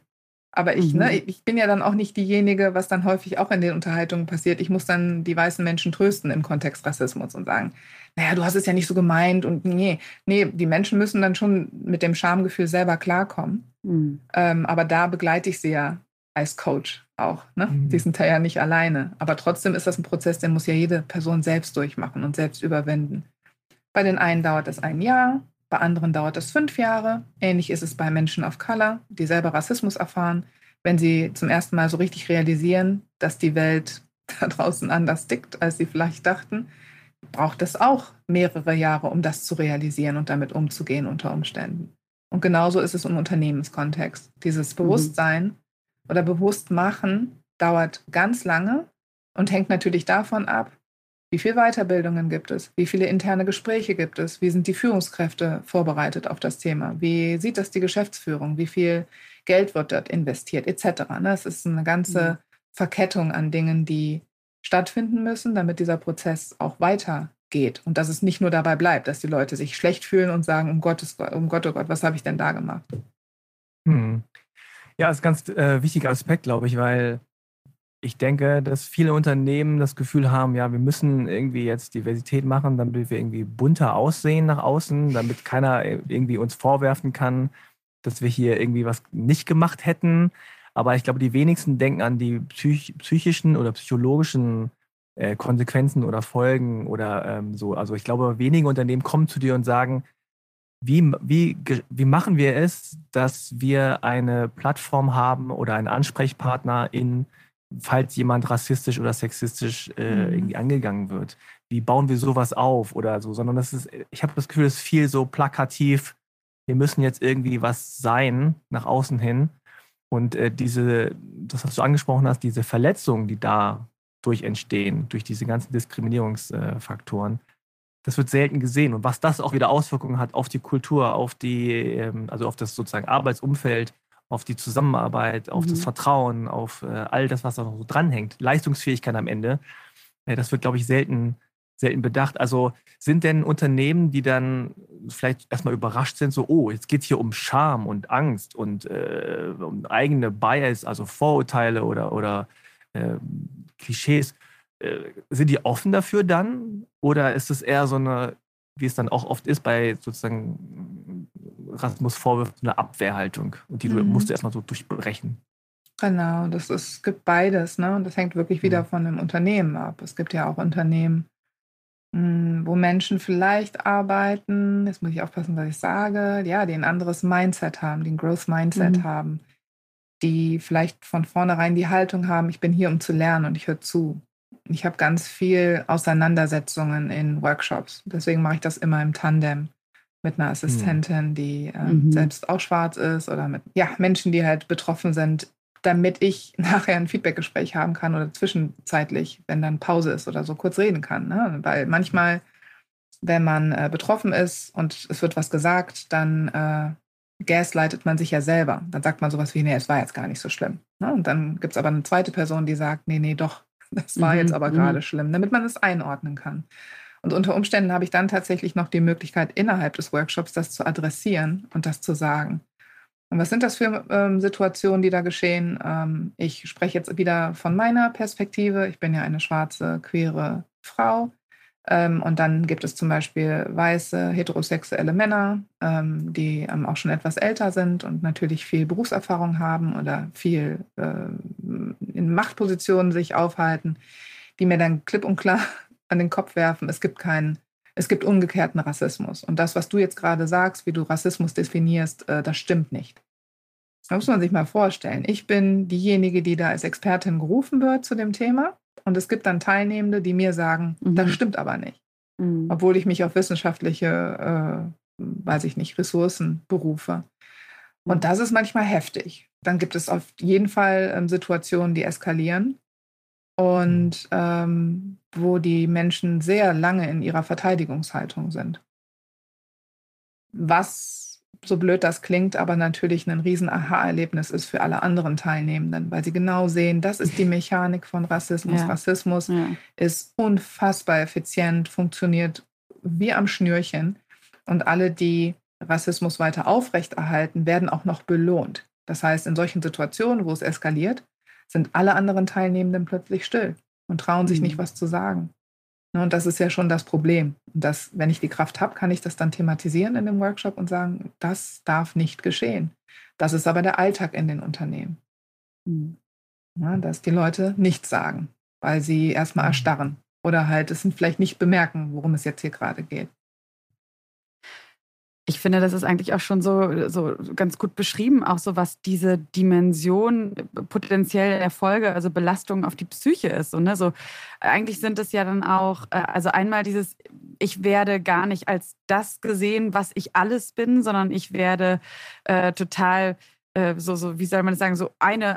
Aber ich, ne, mhm. ne, ich bin ja dann auch nicht diejenige, was dann häufig auch in den Unterhaltungen passiert. Ich muss dann die weißen Menschen trösten im Kontext Rassismus und sagen, naja, du hast es ja nicht so gemeint und nee, nee, die Menschen müssen dann schon mit dem Schamgefühl selber klarkommen. Mhm. Ähm, aber da begleite ich sie ja als Coach auch. Ne? Mhm. Die sind ja nicht alleine. Aber trotzdem ist das ein Prozess, den muss ja jede Person selbst durchmachen und selbst überwinden. Bei den einen dauert es ein Jahr, bei anderen dauert es fünf Jahre. Ähnlich ist es bei Menschen of Color, die selber Rassismus erfahren. Wenn sie zum ersten Mal so richtig realisieren, dass die Welt da draußen anders tickt, als sie vielleicht dachten, braucht es auch mehrere Jahre, um das zu realisieren und damit umzugehen unter Umständen. Und genauso ist es im Unternehmenskontext. Dieses mhm. Bewusstsein mhm. oder Bewusstmachen dauert ganz lange und hängt natürlich davon ab, wie viele Weiterbildungen gibt es? Wie viele interne Gespräche gibt es? Wie sind die Führungskräfte vorbereitet auf das Thema? Wie sieht das die Geschäftsführung? Wie viel Geld wird dort investiert? Etc. Ne, es ist eine ganze mhm. Verkettung an Dingen, die stattfinden müssen, damit dieser Prozess auch weitergeht. Und dass es nicht nur dabei bleibt, dass die Leute sich schlecht fühlen und sagen, um Gottes um Gott, oh Gott, was habe ich denn da gemacht? Hm. Ja, das ist ein ganz äh, wichtiger Aspekt, glaube ich, weil ich denke, dass viele Unternehmen das Gefühl haben, ja, wir müssen irgendwie jetzt Diversität machen, damit wir irgendwie bunter aussehen nach außen, damit keiner irgendwie uns vorwerfen kann, dass wir hier irgendwie was nicht gemacht hätten. Aber ich glaube, die wenigsten denken an die psych psychischen oder psychologischen äh, Konsequenzen oder Folgen oder ähm, so. Also ich glaube, wenige Unternehmen kommen zu dir und sagen, wie, wie, wie machen wir es, dass wir eine Plattform haben oder einen Ansprechpartner in, falls jemand rassistisch oder sexistisch äh, mhm. irgendwie angegangen wird? Wie bauen wir sowas auf oder so? Sondern das ist, ich habe das Gefühl, es ist viel so plakativ. Wir müssen jetzt irgendwie was sein nach außen hin. Und äh, diese, das, was du angesprochen hast, diese Verletzungen, die dadurch entstehen, durch diese ganzen Diskriminierungsfaktoren, das wird selten gesehen. Und was das auch wieder Auswirkungen hat auf die Kultur, auf die, ähm, also auf das sozusagen Arbeitsumfeld, auf die Zusammenarbeit, auf mhm. das Vertrauen, auf äh, all das, was da noch so dranhängt, Leistungsfähigkeit am Ende, äh, das wird, glaube ich, selten selten bedacht. Also sind denn Unternehmen, die dann vielleicht erstmal überrascht sind, so, oh, jetzt geht es hier um Scham und Angst und äh, um eigene Bias, also Vorurteile oder, oder äh, Klischees, äh, sind die offen dafür dann? Oder ist es eher so eine, wie es dann auch oft ist bei sozusagen Rassismusvorwürfen, eine Abwehrhaltung und die mhm. musst du erstmal so durchbrechen? Genau, das ist, es gibt beides, ne? Und das hängt wirklich wieder mhm. von dem Unternehmen ab. Es gibt ja auch Unternehmen, hm, wo Menschen vielleicht arbeiten, jetzt muss ich aufpassen, was ich sage, ja, die ein anderes Mindset haben, die ein Growth Mindset mhm. haben, die vielleicht von vornherein die Haltung haben, ich bin hier, um zu lernen und ich höre zu. Ich habe ganz viel Auseinandersetzungen in Workshops. Deswegen mache ich das immer im Tandem mit einer Assistentin, die äh, mhm. selbst auch schwarz ist oder mit ja, Menschen, die halt betroffen sind damit ich nachher ein Feedbackgespräch haben kann oder zwischenzeitlich, wenn dann Pause ist oder so, kurz reden kann. Ne? Weil manchmal, wenn man äh, betroffen ist und es wird was gesagt, dann äh, gaslightet man sich ja selber. Dann sagt man sowas wie, nee, es war jetzt gar nicht so schlimm. Ne? Und dann gibt es aber eine zweite Person, die sagt, nee, nee, doch, das war mhm, jetzt aber gerade mhm. schlimm, damit man es einordnen kann. Und unter Umständen habe ich dann tatsächlich noch die Möglichkeit, innerhalb des Workshops das zu adressieren und das zu sagen. Und was sind das für ähm, Situationen, die da geschehen? Ähm, ich spreche jetzt wieder von meiner Perspektive. Ich bin ja eine schwarze, queere Frau. Ähm, und dann gibt es zum Beispiel weiße, heterosexuelle Männer, ähm, die ähm, auch schon etwas älter sind und natürlich viel Berufserfahrung haben oder viel äh, in Machtpositionen sich aufhalten, die mir dann klipp und klar an den Kopf werfen, es gibt keinen es gibt umgekehrten Rassismus. Und das, was du jetzt gerade sagst, wie du Rassismus definierst, äh, das stimmt nicht. Das muss man sich mal vorstellen. Ich bin diejenige, die da als Expertin gerufen wird zu dem Thema. Und es gibt dann Teilnehmende, die mir sagen, mhm. das stimmt aber nicht. Mhm. Obwohl ich mich auf wissenschaftliche, äh, weiß ich nicht, Ressourcen berufe. Und mhm. das ist manchmal heftig. Dann gibt es auf jeden Fall ähm, Situationen, die eskalieren und ähm, wo die Menschen sehr lange in ihrer Verteidigungshaltung sind. Was, so blöd das klingt, aber natürlich ein riesen Aha-Erlebnis ist für alle anderen Teilnehmenden, weil sie genau sehen, das ist die Mechanik von Rassismus. Ja. Rassismus ja. ist unfassbar effizient, funktioniert wie am Schnürchen und alle, die Rassismus weiter aufrechterhalten, werden auch noch belohnt. Das heißt, in solchen Situationen, wo es eskaliert, sind alle anderen Teilnehmenden plötzlich still und trauen sich mhm. nicht, was zu sagen. Ne, und das ist ja schon das Problem. Und das, wenn ich die Kraft habe, kann ich das dann thematisieren in dem Workshop und sagen, das darf nicht geschehen. Das ist aber der Alltag in den Unternehmen. Mhm. Ja, dass die Leute nichts sagen, weil sie erstmal mhm. erstarren oder halt es vielleicht nicht bemerken, worum es jetzt hier gerade geht. Ich finde, das ist eigentlich auch schon so, so ganz gut beschrieben, auch so was diese Dimension potenziell der Folge, also Belastung auf die Psyche ist. Und ne, so eigentlich sind es ja dann auch, äh, also einmal dieses, ich werde gar nicht als das gesehen, was ich alles bin, sondern ich werde äh, total äh, so, so, wie soll man das sagen, so eine,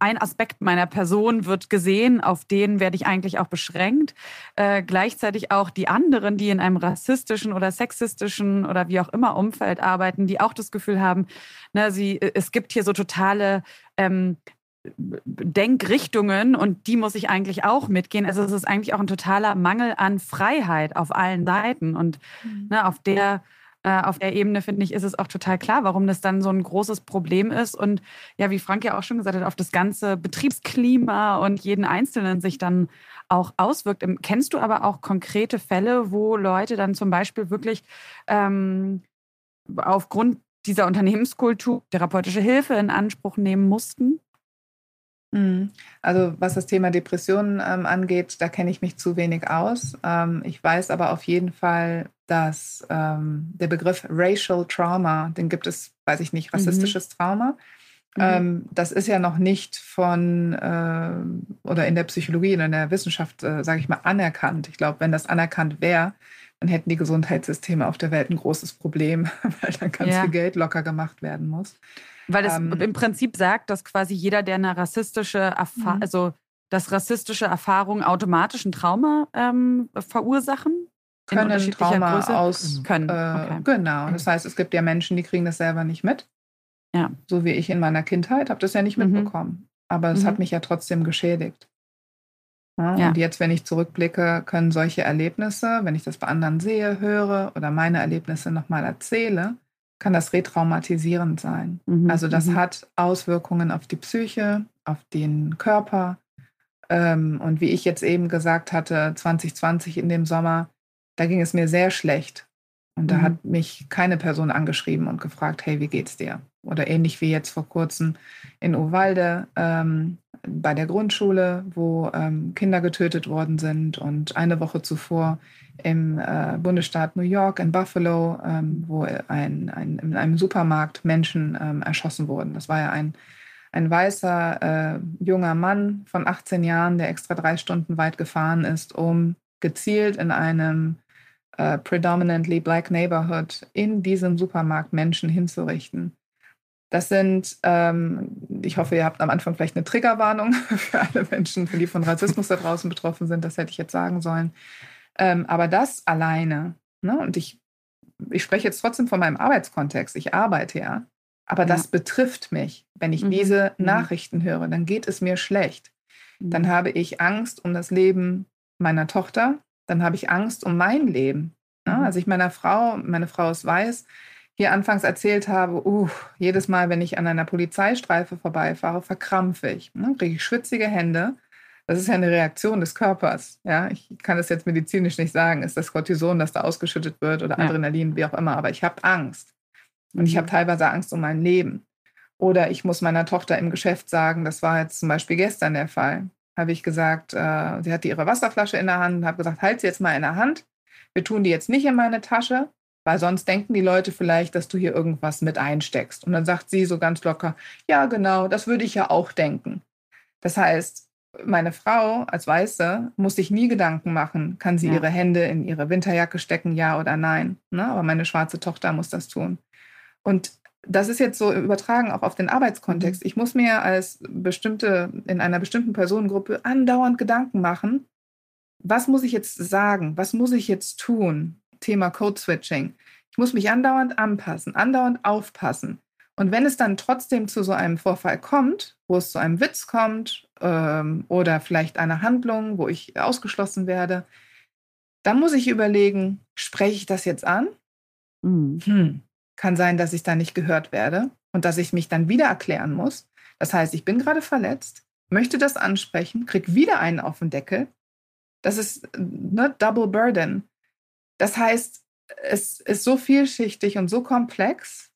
ein, Aspekt meiner Person wird gesehen, auf den werde ich eigentlich auch beschränkt. Äh, gleichzeitig auch die anderen, die in einem rassistischen oder sexistischen oder wie auch immer Umfeld arbeiten, die auch das Gefühl haben, ne, sie, äh, es gibt hier so totale ähm, Denkrichtungen und die muss ich eigentlich auch mitgehen. Also es ist eigentlich auch ein totaler Mangel an Freiheit auf allen Seiten und mhm. ne, auf der auf der Ebene, finde ich, ist es auch total klar, warum das dann so ein großes Problem ist. Und ja, wie Frank ja auch schon gesagt hat, auf das ganze Betriebsklima und jeden Einzelnen sich dann auch auswirkt. Ähm, kennst du aber auch konkrete Fälle, wo Leute dann zum Beispiel wirklich ähm, aufgrund dieser Unternehmenskultur therapeutische Hilfe in Anspruch nehmen mussten? Mhm. Also was das Thema Depressionen ähm, angeht, da kenne ich mich zu wenig aus. Ähm, ich weiß aber auf jeden Fall, dass ähm, der Begriff Racial Trauma, den gibt es, weiß ich nicht, mhm. rassistisches mhm. Trauma. Mhm. das ist ja noch nicht von äh, oder in der Psychologie oder in der Wissenschaft, äh, sage ich mal, anerkannt. Ich glaube, wenn das anerkannt wäre, dann hätten die Gesundheitssysteme auf der Welt ein großes Problem, weil dann ganz ja. viel Geld locker gemacht werden muss. Weil es ähm, im Prinzip sagt, dass quasi jeder, der eine rassistische Erfahrung, mhm. also dass rassistische Erfahrungen automatisch ein Trauma ähm, verursachen? Können Trauma Größe? aus. Können. Äh, okay. Genau. Das heißt, es gibt ja Menschen, die kriegen das selber nicht mit. Ja. So wie ich in meiner Kindheit habe das ja nicht mhm. mitbekommen. Aber es mhm. hat mich ja trotzdem geschädigt. Ja, ja. Und jetzt, wenn ich zurückblicke, können solche Erlebnisse, wenn ich das bei anderen sehe, höre oder meine Erlebnisse nochmal erzähle, kann das retraumatisierend sein. Mhm. Also das mhm. hat Auswirkungen auf die Psyche, auf den Körper. Ähm, und wie ich jetzt eben gesagt hatte, 2020 in dem Sommer, da ging es mir sehr schlecht. Und da mhm. hat mich keine Person angeschrieben und gefragt, hey, wie geht's dir? Oder ähnlich wie jetzt vor kurzem in Uvalde ähm, bei der Grundschule, wo ähm, Kinder getötet worden sind und eine Woche zuvor im äh, Bundesstaat New York in Buffalo, ähm, wo ein, ein, in einem Supermarkt Menschen ähm, erschossen wurden. Das war ja ein, ein weißer äh, junger Mann von 18 Jahren, der extra drei Stunden weit gefahren ist, um gezielt in einem äh, predominantly black neighborhood in diesem Supermarkt Menschen hinzurichten. Das sind, ähm, ich hoffe, ihr habt am Anfang vielleicht eine Triggerwarnung für alle Menschen, die von Rassismus da draußen betroffen sind. Das hätte ich jetzt sagen sollen. Ähm, aber das alleine, ne, und ich, ich spreche jetzt trotzdem von meinem Arbeitskontext, ich arbeite ja, aber ja. das betrifft mich. Wenn ich mhm. diese mhm. Nachrichten höre, dann geht es mir schlecht. Mhm. Dann habe ich Angst um das Leben meiner Tochter, dann habe ich Angst um mein Leben. Ne? Also ich meiner Frau, meine Frau ist weiß, hier anfangs erzählt habe, uh, jedes Mal, wenn ich an einer Polizeistreife vorbeifahre, verkrampfe ich, ne? kriege ich schwitzige Hände das ist ja eine Reaktion des Körpers. Ja, ich kann das jetzt medizinisch nicht sagen. Ist das Cortison, das da ausgeschüttet wird oder ja. Adrenalin, wie auch immer. Aber ich habe Angst. Und mhm. ich habe teilweise Angst um mein Leben. Oder ich muss meiner Tochter im Geschäft sagen, das war jetzt zum Beispiel gestern der Fall, habe ich gesagt, äh, sie hatte ihre Wasserflasche in der Hand und habe gesagt, halt sie jetzt mal in der Hand. Wir tun die jetzt nicht in meine Tasche, weil sonst denken die Leute vielleicht, dass du hier irgendwas mit einsteckst. Und dann sagt sie so ganz locker, ja genau, das würde ich ja auch denken. Das heißt, meine Frau als Weiße muss sich nie Gedanken machen, kann sie ja. ihre Hände in ihre Winterjacke stecken, ja oder nein. Ne? Aber meine schwarze Tochter muss das tun. Und das ist jetzt so übertragen auch auf den Arbeitskontext. Mhm. Ich muss mir als bestimmte, in einer bestimmten Personengruppe andauernd Gedanken machen, was muss ich jetzt sagen, was muss ich jetzt tun? Thema Code Switching. Ich muss mich andauernd anpassen, andauernd aufpassen. Und wenn es dann trotzdem zu so einem Vorfall kommt, wo es zu einem Witz kommt ähm, oder vielleicht einer Handlung, wo ich ausgeschlossen werde, dann muss ich überlegen, spreche ich das jetzt an? Mhm. Hm. Kann sein, dass ich da nicht gehört werde und dass ich mich dann wieder erklären muss. Das heißt, ich bin gerade verletzt, möchte das ansprechen, kriege wieder einen auf den Deckel. Das ist ne, Double Burden. Das heißt, es ist so vielschichtig und so komplex,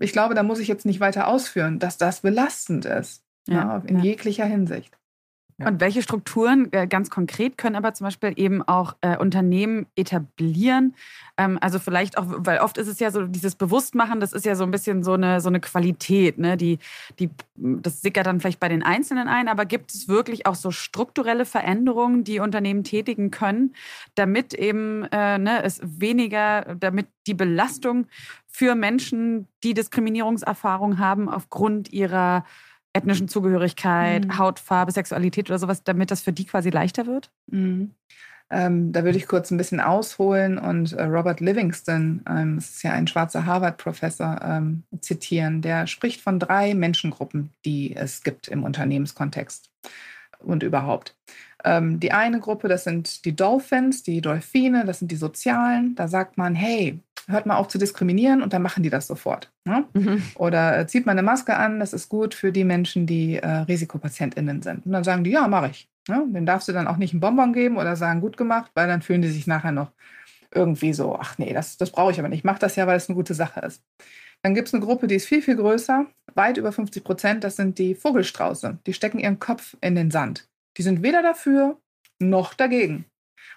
ich glaube, da muss ich jetzt nicht weiter ausführen, dass das belastend ist. Ja, ja in jeglicher Hinsicht. Ja. Und welche Strukturen äh, ganz konkret können aber zum Beispiel eben auch äh, Unternehmen etablieren? Ähm, also vielleicht auch, weil oft ist es ja so, dieses Bewusstmachen, das ist ja so ein bisschen so eine, so eine Qualität, ne? die, die, das sickert dann vielleicht bei den Einzelnen ein, aber gibt es wirklich auch so strukturelle Veränderungen, die Unternehmen tätigen können, damit eben äh, ne, es weniger, damit die Belastung für Menschen, die Diskriminierungserfahrung haben, aufgrund ihrer ethnischen Zugehörigkeit, mhm. Hautfarbe, Sexualität oder sowas, damit das für die quasi leichter wird? Mhm. Ähm, da würde ich kurz ein bisschen ausholen und äh, Robert Livingston, ähm, das ist ja ein schwarzer Harvard-Professor, ähm, zitieren. Der spricht von drei Menschengruppen, die es gibt im Unternehmenskontext und überhaupt. Ähm, die eine Gruppe, das sind die Dolphins, die Dolphine, das sind die Sozialen. Da sagt man, hey, hört mal auf zu diskriminieren und dann machen die das sofort. Ne? Mhm. Oder äh, zieht man eine Maske an, das ist gut für die Menschen, die äh, RisikopatientInnen sind. Und dann sagen die, ja, mache ich. Ne? Den darfst du dann auch nicht einen Bonbon geben oder sagen, gut gemacht, weil dann fühlen die sich nachher noch irgendwie so, ach nee, das, das brauche ich aber nicht. Ich mache das ja, weil es eine gute Sache ist. Dann gibt es eine Gruppe, die ist viel, viel größer, weit über 50 Prozent. Das sind die Vogelstrauße. Die stecken ihren Kopf in den Sand. Die sind weder dafür noch dagegen.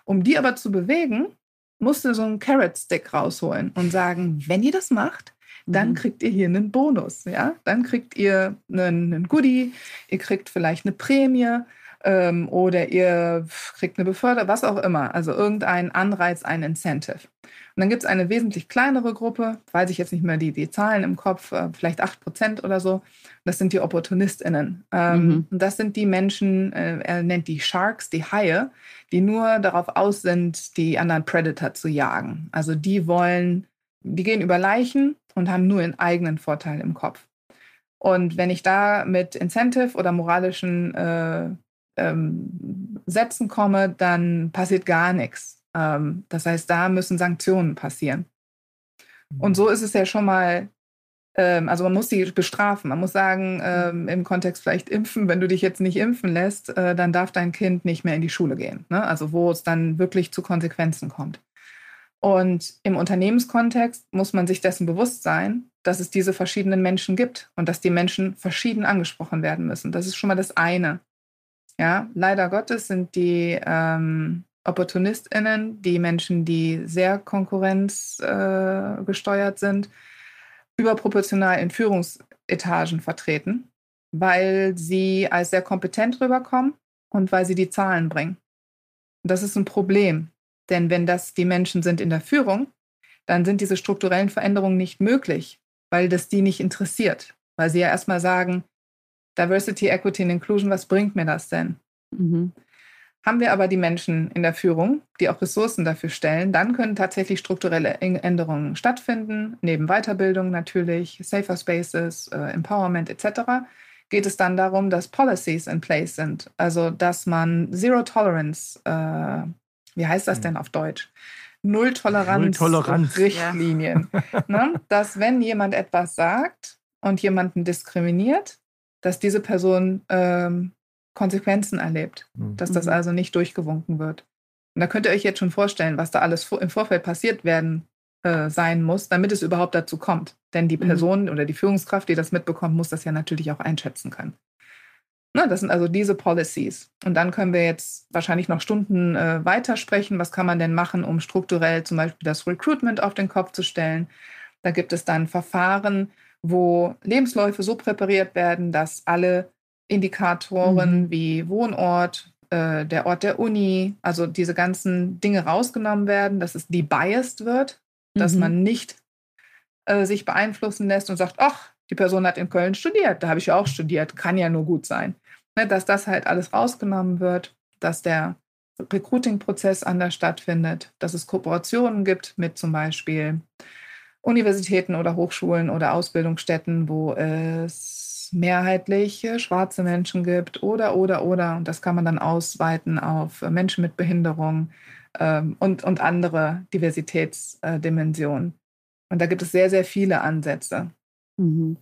Um die aber zu bewegen, musste so einen Carrot Stick rausholen und sagen, wenn ihr das macht, dann mhm. kriegt ihr hier einen Bonus, ja? Dann kriegt ihr einen, einen Goodie, ihr kriegt vielleicht eine Prämie ähm, oder ihr kriegt eine Beförderung, was auch immer. Also irgendein Anreiz, ein Incentive. Und dann gibt es eine wesentlich kleinere Gruppe, weiß ich jetzt nicht mehr die, die Zahlen im Kopf, äh, vielleicht 8 Prozent oder so. Das sind die OpportunistInnen. Ähm, mhm. Und das sind die Menschen, äh, er nennt die Sharks, die Haie, die nur darauf aus sind, die anderen Predator zu jagen. Also die wollen, die gehen über Leichen und haben nur ihren eigenen Vorteil im Kopf. Und wenn ich da mit Incentive oder moralischen äh, ähm, Sätzen komme, dann passiert gar nichts. Ähm, das heißt, da müssen Sanktionen passieren. Und so ist es ja schon mal, ähm, also man muss die bestrafen. Man muss sagen, ähm, im Kontext vielleicht impfen, wenn du dich jetzt nicht impfen lässt, äh, dann darf dein Kind nicht mehr in die Schule gehen. Ne? Also wo es dann wirklich zu Konsequenzen kommt. Und im Unternehmenskontext muss man sich dessen bewusst sein, dass es diese verschiedenen Menschen gibt und dass die Menschen verschieden angesprochen werden müssen. Das ist schon mal das eine. Ja, leider Gottes sind die ähm, OpportunistInnen, die Menschen, die sehr konkurrenzgesteuert äh, sind, überproportional in Führungsetagen vertreten, weil sie als sehr kompetent rüberkommen und weil sie die Zahlen bringen. Und das ist ein Problem, denn wenn das die Menschen sind in der Führung, dann sind diese strukturellen Veränderungen nicht möglich, weil das die nicht interessiert, weil sie ja erstmal sagen, Diversity, Equity and Inclusion, was bringt mir das denn? Mhm. Haben wir aber die Menschen in der Führung, die auch Ressourcen dafür stellen, dann können tatsächlich strukturelle Änderungen stattfinden, neben Weiterbildung natürlich, Safer Spaces, äh, Empowerment etc. Geht es dann darum, dass Policies in place sind, also dass man Zero Tolerance, äh, wie heißt das hm. denn auf Deutsch? Null Toleranz, Null Toleranz. Richtlinien. Ja. ne? Dass wenn jemand etwas sagt und jemanden diskriminiert, dass diese Person ähm, Konsequenzen erlebt, mhm. dass das mhm. also nicht durchgewunken wird. Und da könnt ihr euch jetzt schon vorstellen, was da alles im Vorfeld passiert werden äh, sein muss, damit es überhaupt dazu kommt. Denn die mhm. Person mhm. oder die Führungskraft, die das mitbekommt, muss das ja natürlich auch einschätzen können. Na, das sind also diese Policies. Und dann können wir jetzt wahrscheinlich noch Stunden äh, weitersprechen. Was kann man denn machen, um strukturell zum Beispiel das Recruitment auf den Kopf zu stellen? Da gibt es dann Verfahren, wo Lebensläufe so präpariert werden, dass alle Indikatoren mhm. wie Wohnort, äh, der Ort der Uni, also diese ganzen Dinge rausgenommen werden, dass es debiased wird, mhm. dass man nicht äh, sich beeinflussen lässt und sagt, ach, die Person hat in Köln studiert, da habe ich ja auch studiert, kann ja nur gut sein. Ne, dass das halt alles rausgenommen wird, dass der Recruiting-Prozess anders stattfindet, dass es Kooperationen gibt mit zum Beispiel Universitäten oder Hochschulen oder Ausbildungsstätten, wo es mehrheitlich schwarze Menschen gibt oder, oder, oder. Und das kann man dann ausweiten auf Menschen mit Behinderung ähm, und, und andere Diversitätsdimensionen. Und da gibt es sehr, sehr viele Ansätze. Mhm.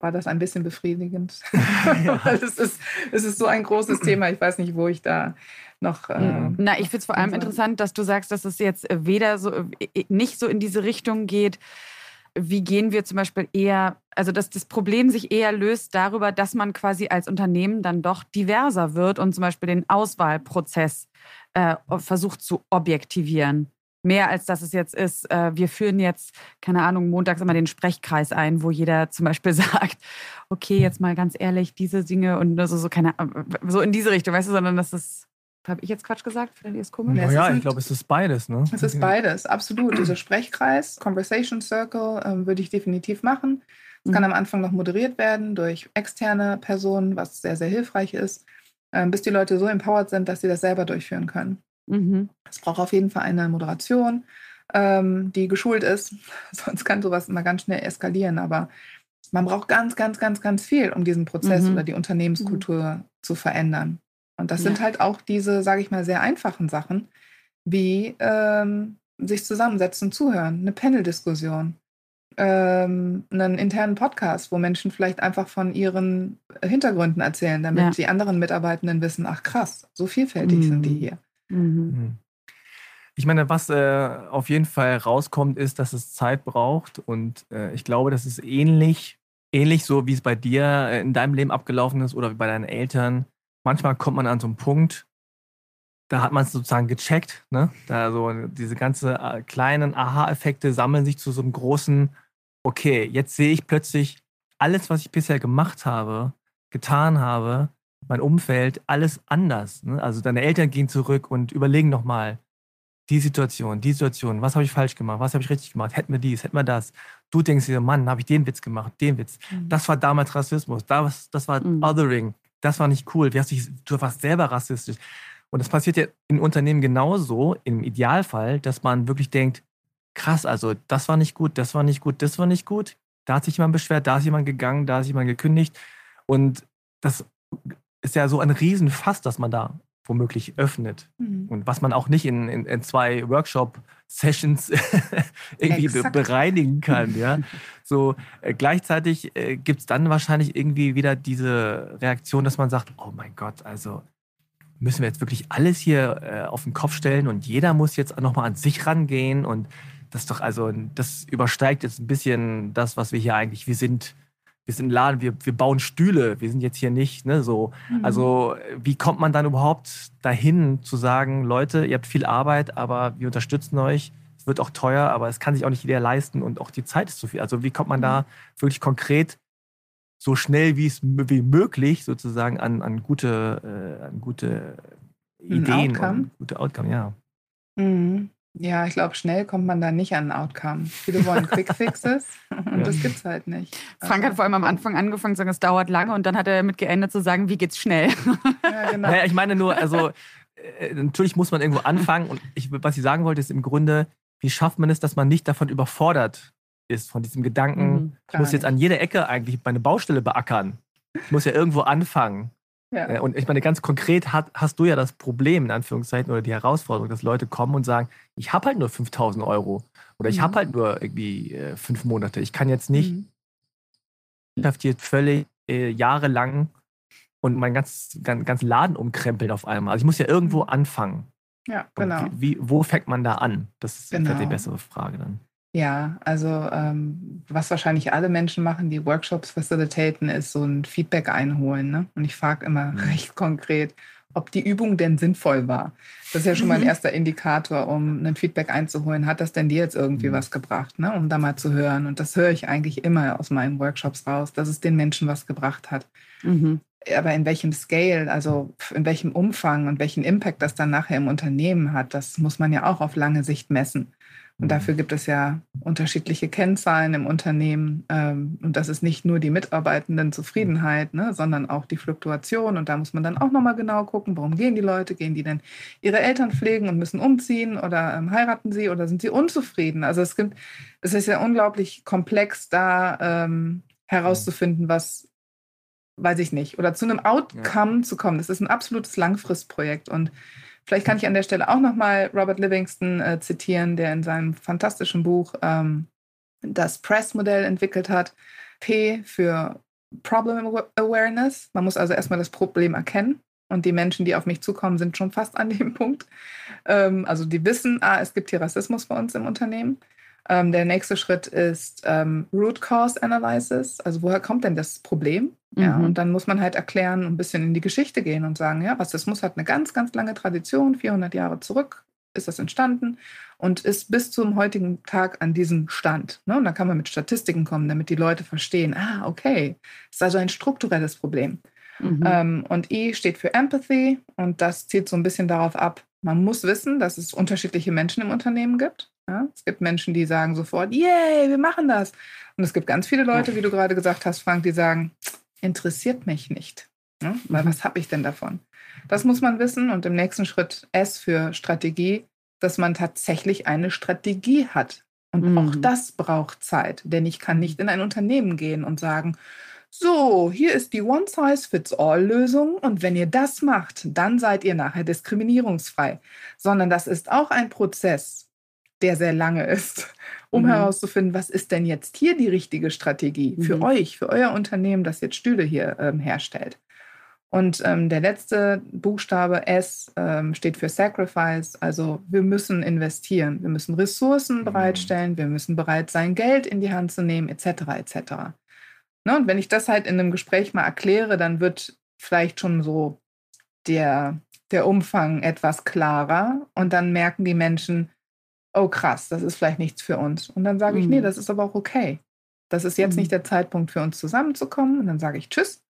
War das ein bisschen befriedigend? Ja. es, ist, es ist so ein großes Thema. Ich weiß nicht, wo ich da noch. Äh, Na, ich finde es vor allem interessant, dass du sagst, dass es jetzt weder so, äh, nicht so in diese Richtung geht, wie gehen wir zum Beispiel eher, also dass das Problem sich eher löst darüber, dass man quasi als Unternehmen dann doch diverser wird und zum Beispiel den Auswahlprozess äh, versucht zu objektivieren. Mehr als dass es jetzt ist, äh, wir führen jetzt, keine Ahnung, montags immer den Sprechkreis ein, wo jeder zum Beispiel sagt, okay, jetzt mal ganz ehrlich, diese Dinge und so, so, keine, so in diese Richtung, weißt du, sondern das ist habe ich jetzt Quatsch gesagt? Findet ihr es komisch? Ja, ich glaube, es ist beides. Ne? Es ist beides, absolut. Dieser Sprechkreis, Conversation Circle, ähm, würde ich definitiv machen. Es mhm. kann am Anfang noch moderiert werden durch externe Personen, was sehr, sehr hilfreich ist, ähm, bis die Leute so empowered sind, dass sie das selber durchführen können. Mhm. Es braucht auf jeden Fall eine Moderation, ähm, die geschult ist. Sonst kann sowas immer ganz schnell eskalieren. Aber man braucht ganz, ganz, ganz, ganz viel, um diesen Prozess mhm. oder die Unternehmenskultur mhm. zu verändern. Und das ja. sind halt auch diese, sage ich mal, sehr einfachen Sachen, wie ähm, sich zusammensetzen, zuhören, eine Panel-Diskussion, ähm, einen internen Podcast, wo Menschen vielleicht einfach von ihren Hintergründen erzählen, damit ja. die anderen Mitarbeitenden wissen, ach krass, so vielfältig mhm. sind die mhm. hier. Mhm. mhm. Ich meine, was äh, auf jeden Fall rauskommt, ist, dass es Zeit braucht. Und äh, ich glaube, das ist ähnlich, ähnlich so, wie es bei dir äh, in deinem Leben abgelaufen ist oder bei deinen Eltern manchmal kommt man an so einen Punkt, da hat man es sozusagen gecheckt. Ne? Da so diese ganzen äh, kleinen Aha-Effekte sammeln sich zu so einem großen, okay, jetzt sehe ich plötzlich alles, was ich bisher gemacht habe, getan habe, mein Umfeld, alles anders. Ne? Also deine Eltern gehen zurück und überlegen nochmal, die Situation, die Situation, was habe ich falsch gemacht, was habe ich richtig gemacht, hätten wir dies, hätten wir das. Du denkst dir, Mann, habe ich den Witz gemacht, den Witz. Mhm. Das war damals Rassismus, das, das war mhm. Othering das war nicht cool, du, dich, du warst selber rassistisch. Und das passiert ja in Unternehmen genauso, im Idealfall, dass man wirklich denkt, krass, also das war nicht gut, das war nicht gut, das war nicht gut. Da hat sich jemand beschwert, da ist jemand gegangen, da ist jemand gekündigt. Und das ist ja so ein Riesenfass, das man da womöglich öffnet. Mhm. Und was man auch nicht in, in, in zwei Workshop-Sessions irgendwie be bereinigen kann. Ja? So, äh, gleichzeitig äh, gibt es dann wahrscheinlich irgendwie wieder diese Reaktion, dass man sagt, oh mein Gott, also müssen wir jetzt wirklich alles hier äh, auf den Kopf stellen und jeder muss jetzt nochmal an sich rangehen und das doch, also, das übersteigt jetzt ein bisschen das, was wir hier eigentlich, wir sind wir sind ein Laden, wir, wir bauen Stühle, wir sind jetzt hier nicht, ne, so. Mhm. Also, wie kommt man dann überhaupt dahin zu sagen, Leute, ihr habt viel Arbeit, aber wir unterstützen euch, es wird auch teuer, aber es kann sich auch nicht jeder leisten und auch die Zeit ist zu viel. Also, wie kommt man da mhm. wirklich konkret so schnell wie es wie möglich sozusagen an, an gute, äh, an gute Ideen und gute Outcome, ja. Mhm. Ja, ich glaube, schnell kommt man da nicht an ein Outcome. Viele wollen Quick Fixes und ja. das gibt es halt nicht. Frank hat vor allem am Anfang angefangen zu sagen, es dauert lange und dann hat er damit geendet zu sagen, wie geht's schnell. Ja, genau. Naja, ich meine nur, also äh, natürlich muss man irgendwo anfangen und ich, was ich sagen wollte, ist im Grunde, wie schafft man es, dass man nicht davon überfordert ist, von diesem Gedanken, mhm, ich muss jetzt an jeder Ecke eigentlich meine Baustelle beackern. Ich muss ja irgendwo anfangen. Ja. Äh, und ich meine, ganz konkret hat, hast du ja das Problem, in Anführungszeichen, oder die Herausforderung, dass Leute kommen und sagen, ich habe halt nur 5000 Euro oder ich mhm. habe halt nur irgendwie äh, fünf Monate. Ich kann jetzt nicht, mhm. ich habe jetzt völlig äh, jahrelang und mein ganz, ganz, ganz Laden umkrempelt auf einmal. Also ich muss ja irgendwo mhm. anfangen. Ja, genau. Wie, wo fängt man da an? Das ist genau. die bessere Frage dann. Ja, also ähm, was wahrscheinlich alle Menschen machen, die Workshops facilitaten, ist so ein Feedback einholen. Ne? Und ich frage immer mhm. recht konkret, ob die Übung denn sinnvoll war. Das ist ja schon mal ein mhm. erster Indikator, um ein Feedback einzuholen. Hat das denn dir jetzt irgendwie mhm. was gebracht, ne? um da mal zu hören? Und das höre ich eigentlich immer aus meinen Workshops raus, dass es den Menschen was gebracht hat. Mhm. Aber in welchem Scale, also in welchem Umfang und welchen Impact das dann nachher im Unternehmen hat, das muss man ja auch auf lange Sicht messen. Und dafür gibt es ja unterschiedliche Kennzahlen im Unternehmen. Ähm, und das ist nicht nur die Mitarbeitendenzufriedenheit, ne, sondern auch die Fluktuation. Und da muss man dann auch nochmal genau gucken, warum gehen die Leute? Gehen die denn ihre Eltern pflegen und müssen umziehen oder ähm, heiraten sie oder sind sie unzufrieden? Also es gibt, es ist ja unglaublich komplex, da ähm, herauszufinden, was weiß ich nicht, oder zu einem Outcome ja. zu kommen. Das ist ein absolutes Langfristprojekt. Und Vielleicht kann ich an der Stelle auch nochmal Robert Livingston äh, zitieren, der in seinem fantastischen Buch ähm, das Press-Modell entwickelt hat. P für Problem Awareness. Man muss also erstmal das Problem erkennen. Und die Menschen, die auf mich zukommen, sind schon fast an dem Punkt. Ähm, also die wissen, ah, es gibt hier Rassismus bei uns im Unternehmen. Ähm, der nächste Schritt ist ähm, Root Cause Analysis. Also woher kommt denn das Problem? Mhm. Ja, und dann muss man halt erklären, ein bisschen in die Geschichte gehen und sagen, ja, Rassismus hat eine ganz, ganz lange Tradition, 400 Jahre zurück ist das entstanden und ist bis zum heutigen Tag an diesem Stand. Ne? Und dann kann man mit Statistiken kommen, damit die Leute verstehen, ah, okay, ist also ein strukturelles Problem. Mhm. Ähm, und E steht für Empathy und das zielt so ein bisschen darauf ab, man muss wissen, dass es unterschiedliche Menschen im Unternehmen gibt. Ja? Es gibt Menschen, die sagen sofort, yay, wir machen das. Und es gibt ganz viele Leute, wie du gerade gesagt hast, Frank, die sagen, interessiert mich nicht. Ja? Weil mhm. was habe ich denn davon? Das muss man wissen. Und im nächsten Schritt S für Strategie, dass man tatsächlich eine Strategie hat. Und mhm. auch das braucht Zeit, denn ich kann nicht in ein Unternehmen gehen und sagen, so, hier ist die One-Size-Fits-All-Lösung und wenn ihr das macht, dann seid ihr nachher diskriminierungsfrei. Sondern das ist auch ein Prozess, der sehr lange ist, um mhm. herauszufinden, was ist denn jetzt hier die richtige Strategie für mhm. euch, für euer Unternehmen, das jetzt Stühle hier ähm, herstellt. Und ähm, der letzte Buchstabe S ähm, steht für Sacrifice. Also wir müssen investieren, wir müssen Ressourcen mhm. bereitstellen, wir müssen bereit sein, Geld in die Hand zu nehmen, etc. etc. Ne? Und wenn ich das halt in einem Gespräch mal erkläre, dann wird vielleicht schon so der, der Umfang etwas klarer und dann merken die Menschen, oh krass, das ist vielleicht nichts für uns. Und dann sage ich, nee, mhm. das ist aber auch okay. Das ist jetzt mhm. nicht der Zeitpunkt für uns zusammenzukommen. Und dann sage ich Tschüss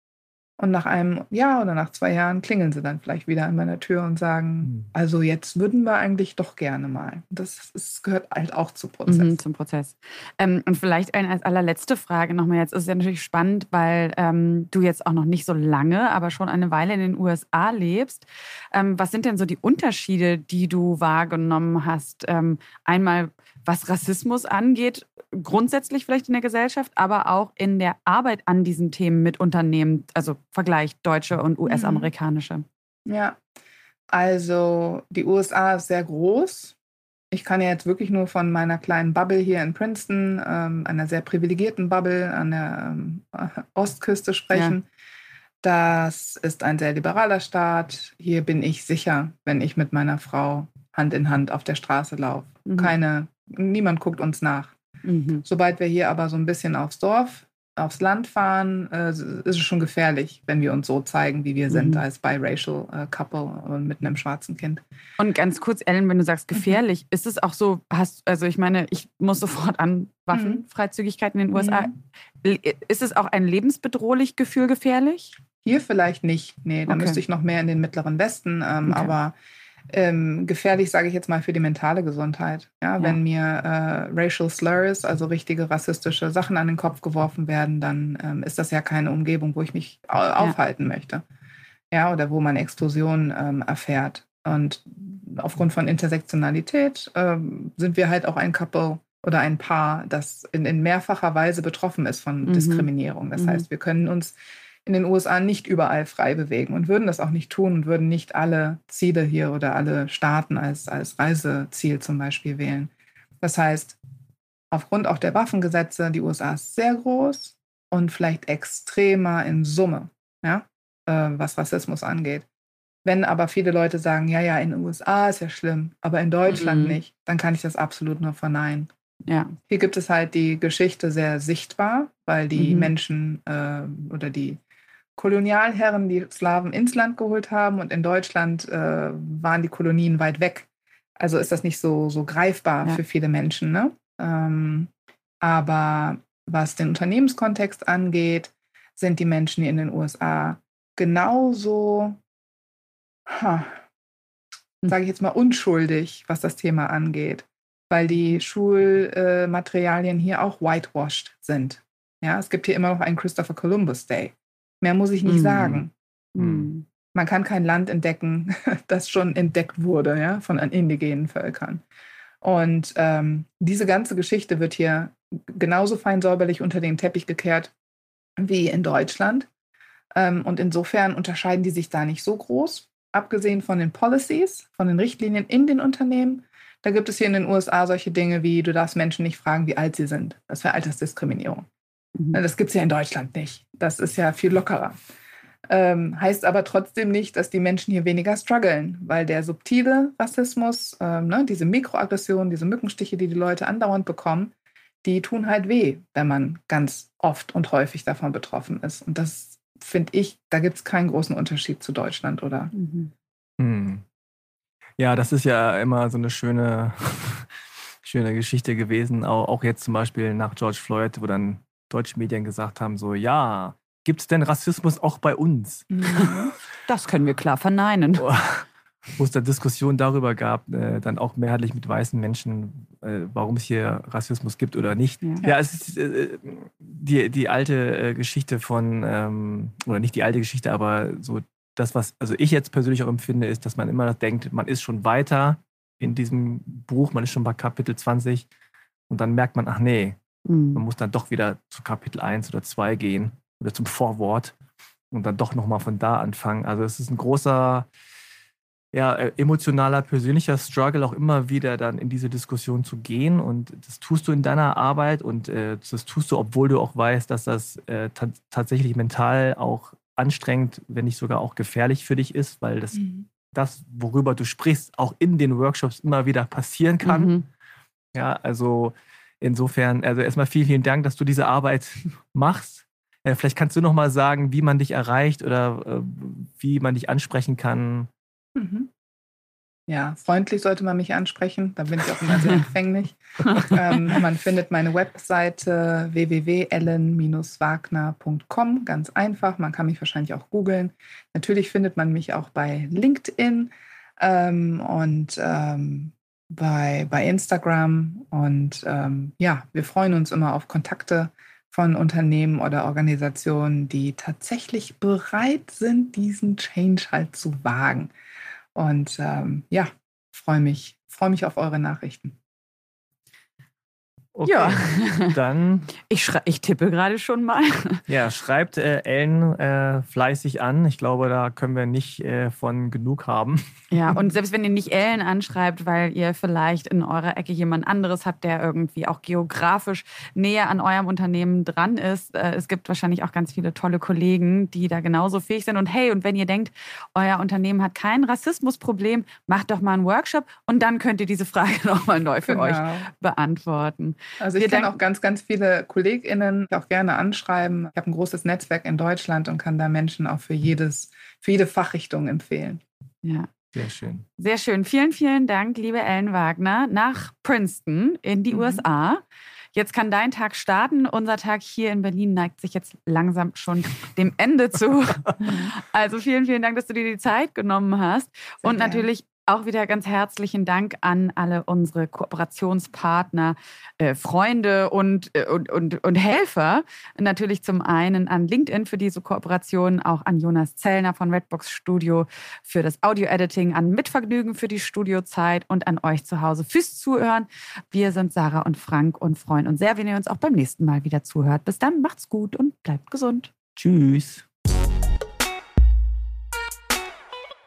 und nach einem Jahr oder nach zwei Jahren klingeln sie dann vielleicht wieder an meiner Tür und sagen, mhm. also jetzt würden wir eigentlich doch gerne mal. Das, das gehört halt auch zum Prozess. Mhm, zum Prozess. Ähm, und vielleicht eine als allerletzte Frage nochmal jetzt. Ist ja natürlich spannend, weil ähm, du jetzt auch noch nicht so lange, aber schon eine Weile in den USA lebst. Ähm, was sind denn so die Unterschiede, die du wahrgenommen hast? Ähm, einmal was Rassismus angeht, grundsätzlich vielleicht in der Gesellschaft, aber auch in der Arbeit an diesen Themen mit Unternehmen, also Vergleich deutsche und US-amerikanische. Ja, also die USA ist sehr groß. Ich kann ja jetzt wirklich nur von meiner kleinen Bubble hier in Princeton, ähm, einer sehr privilegierten Bubble an der ähm, Ostküste sprechen. Ja. Das ist ein sehr liberaler Staat. Hier bin ich sicher, wenn ich mit meiner Frau Hand in Hand auf der Straße laufe. Mhm. Keine niemand guckt uns nach. Mhm. Sobald wir hier aber so ein bisschen aufs Dorf, aufs Land fahren, äh, ist es schon gefährlich, wenn wir uns so zeigen, wie wir mhm. sind als biracial äh, Couple und mit einem schwarzen Kind. Und ganz kurz, Ellen, wenn du sagst mhm. gefährlich, mhm. ist es auch so, hast, also ich meine, ich muss sofort an Waffenfreizügigkeit in den USA. Mhm. Ist es auch ein lebensbedrohlich Gefühl gefährlich? Hier vielleicht nicht. Nee, da okay. müsste ich noch mehr in den mittleren Westen. Ähm, okay. Aber ähm, gefährlich, sage ich jetzt mal, für die mentale Gesundheit. Ja, ja. Wenn mir äh, Racial Slurs, also richtige rassistische Sachen an den Kopf geworfen werden, dann ähm, ist das ja keine Umgebung, wo ich mich ja. aufhalten möchte. Ja, oder wo man Explosionen ähm, erfährt. Und aufgrund von Intersektionalität ähm, sind wir halt auch ein Couple oder ein Paar, das in, in mehrfacher Weise betroffen ist von mhm. Diskriminierung. Das mhm. heißt, wir können uns in den USA nicht überall frei bewegen und würden das auch nicht tun und würden nicht alle Ziele hier oder alle Staaten als, als Reiseziel zum Beispiel wählen. Das heißt, aufgrund auch der Waffengesetze, die USA ist sehr groß und vielleicht extremer in Summe, ja, äh, was Rassismus angeht. Wenn aber viele Leute sagen, ja, ja, in den USA ist ja schlimm, aber in Deutschland mhm. nicht, dann kann ich das absolut nur verneinen. Ja. Hier gibt es halt die Geschichte sehr sichtbar, weil die mhm. Menschen äh, oder die Kolonialherren die Slawen ins Land geholt haben und in Deutschland äh, waren die Kolonien weit weg. Also ist das nicht so, so greifbar ja. für viele Menschen. Ne? Ähm, aber was den Unternehmenskontext angeht, sind die Menschen in den USA genauso, hm. sage ich jetzt mal, unschuldig, was das Thema angeht, weil die Schulmaterialien äh, hier auch whitewashed sind. Ja, es gibt hier immer noch einen Christopher Columbus Day. Mehr muss ich nicht mhm. sagen. Mhm. Man kann kein Land entdecken, das schon entdeckt wurde ja, von indigenen Völkern. Und ähm, diese ganze Geschichte wird hier genauso fein säuberlich unter den Teppich gekehrt wie in Deutschland. Ähm, und insofern unterscheiden die sich da nicht so groß, abgesehen von den Policies, von den Richtlinien in den Unternehmen. Da gibt es hier in den USA solche Dinge wie, du darfst Menschen nicht fragen, wie alt sie sind. Das wäre Altersdiskriminierung. Mhm. Das gibt es ja in Deutschland nicht. Das ist ja viel lockerer. Ähm, heißt aber trotzdem nicht, dass die Menschen hier weniger strugglen, weil der subtile Rassismus, ähm, ne, diese Mikroaggressionen, diese Mückenstiche, die die Leute andauernd bekommen, die tun halt weh, wenn man ganz oft und häufig davon betroffen ist. Und das finde ich, da gibt es keinen großen Unterschied zu Deutschland, oder? Mhm. Hm. Ja, das ist ja immer so eine schöne, schöne Geschichte gewesen. Auch, auch jetzt zum Beispiel nach George Floyd, wo dann deutsche Medien gesagt haben: so, ja, gibt es denn Rassismus auch bei uns? Mhm. Das können wir klar verneinen. Wo es dann Diskussionen darüber gab, äh, dann auch mehrheitlich mit weißen Menschen, äh, warum es hier Rassismus gibt oder nicht. Ja, ja es ist äh, die, die alte äh, Geschichte von, ähm, oder nicht die alte Geschichte, aber so das, was also ich jetzt persönlich auch empfinde, ist, dass man immer noch denkt, man ist schon weiter in diesem Buch, man ist schon bei Kapitel 20 und dann merkt man, ach nee, mhm. man muss dann doch wieder zu Kapitel 1 oder 2 gehen oder zum Vorwort und dann doch nochmal von da anfangen. Also es ist ein großer, ja, äh, emotionaler, persönlicher Struggle auch immer wieder dann in diese Diskussion zu gehen. Und das tust du in deiner Arbeit und äh, das tust du, obwohl du auch weißt, dass das äh, tatsächlich mental auch anstrengend, wenn nicht sogar auch gefährlich für dich ist, weil das, mhm. das worüber du sprichst, auch in den Workshops immer wieder passieren kann. Mhm. Ja, also insofern, also erstmal vielen, vielen Dank, dass du diese Arbeit machst. Äh, vielleicht kannst du noch mal sagen, wie man dich erreicht oder äh, wie man dich ansprechen kann. Mhm. Ja, freundlich sollte man mich ansprechen. Da bin ich auch immer sehr empfänglich. ähm, man findet meine Webseite www.ellen-wagner.com. Ganz einfach. Man kann mich wahrscheinlich auch googeln. Natürlich findet man mich auch bei LinkedIn ähm, und ähm, bei, bei Instagram. Und ähm, ja, wir freuen uns immer auf Kontakte von Unternehmen oder Organisationen, die tatsächlich bereit sind, diesen Change halt zu wagen. Und ähm, ja, freue mich, freue mich auf eure Nachrichten. Okay, ja, dann. Ich, ich tippe gerade schon mal. Ja, schreibt äh, Ellen äh, fleißig an. Ich glaube, da können wir nicht äh, von genug haben. Ja, und selbst wenn ihr nicht Ellen anschreibt, weil ihr vielleicht in eurer Ecke jemand anderes habt, der irgendwie auch geografisch näher an eurem Unternehmen dran ist. Äh, es gibt wahrscheinlich auch ganz viele tolle Kollegen, die da genauso fähig sind. Und hey, und wenn ihr denkt, euer Unternehmen hat kein Rassismusproblem, macht doch mal einen Workshop und dann könnt ihr diese Frage nochmal neu für genau. euch beantworten. Also ich kenne auch ganz, ganz viele KollegInnen, die auch gerne anschreiben. Ich habe ein großes Netzwerk in Deutschland und kann da Menschen auch für jedes, für jede Fachrichtung empfehlen. Ja. Sehr schön. Sehr schön. Vielen, vielen Dank, liebe Ellen Wagner, nach Princeton in die mhm. USA. Jetzt kann dein Tag starten. Unser Tag hier in Berlin neigt sich jetzt langsam schon dem Ende zu. Also vielen, vielen Dank, dass du dir die Zeit genommen hast. Sehr und gern. natürlich auch wieder ganz herzlichen Dank an alle unsere Kooperationspartner, äh, Freunde und, äh, und, und, und Helfer. Natürlich zum einen an LinkedIn für diese Kooperation, auch an Jonas Zellner von Redbox Studio für das Audio-Editing, an Mitvergnügen für die Studiozeit und an euch zu Hause fürs Zuhören. Wir sind Sarah und Frank und freuen uns sehr, wenn ihr uns auch beim nächsten Mal wieder zuhört. Bis dann, macht's gut und bleibt gesund. Tschüss.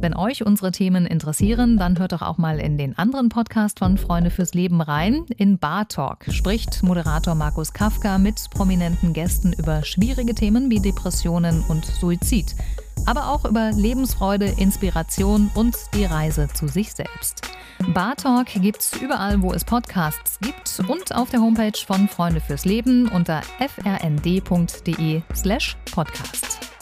Wenn euch unsere Themen interessieren, dann hört doch auch mal in den anderen Podcast von Freunde fürs Leben rein. In Bar Talk spricht Moderator Markus Kafka mit prominenten Gästen über schwierige Themen wie Depressionen und Suizid. Aber auch über Lebensfreude, Inspiration und die Reise zu sich selbst. Bar Talk gibt's überall, wo es Podcasts gibt und auf der Homepage von Freunde fürs Leben unter frnd.de/slash podcast.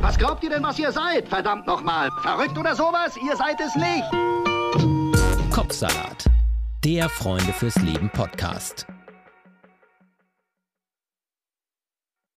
Was glaubt ihr denn, was ihr seid? Verdammt nochmal. Verrückt oder sowas? Ihr seid es nicht. Kopfsalat. Der Freunde fürs Leben Podcast.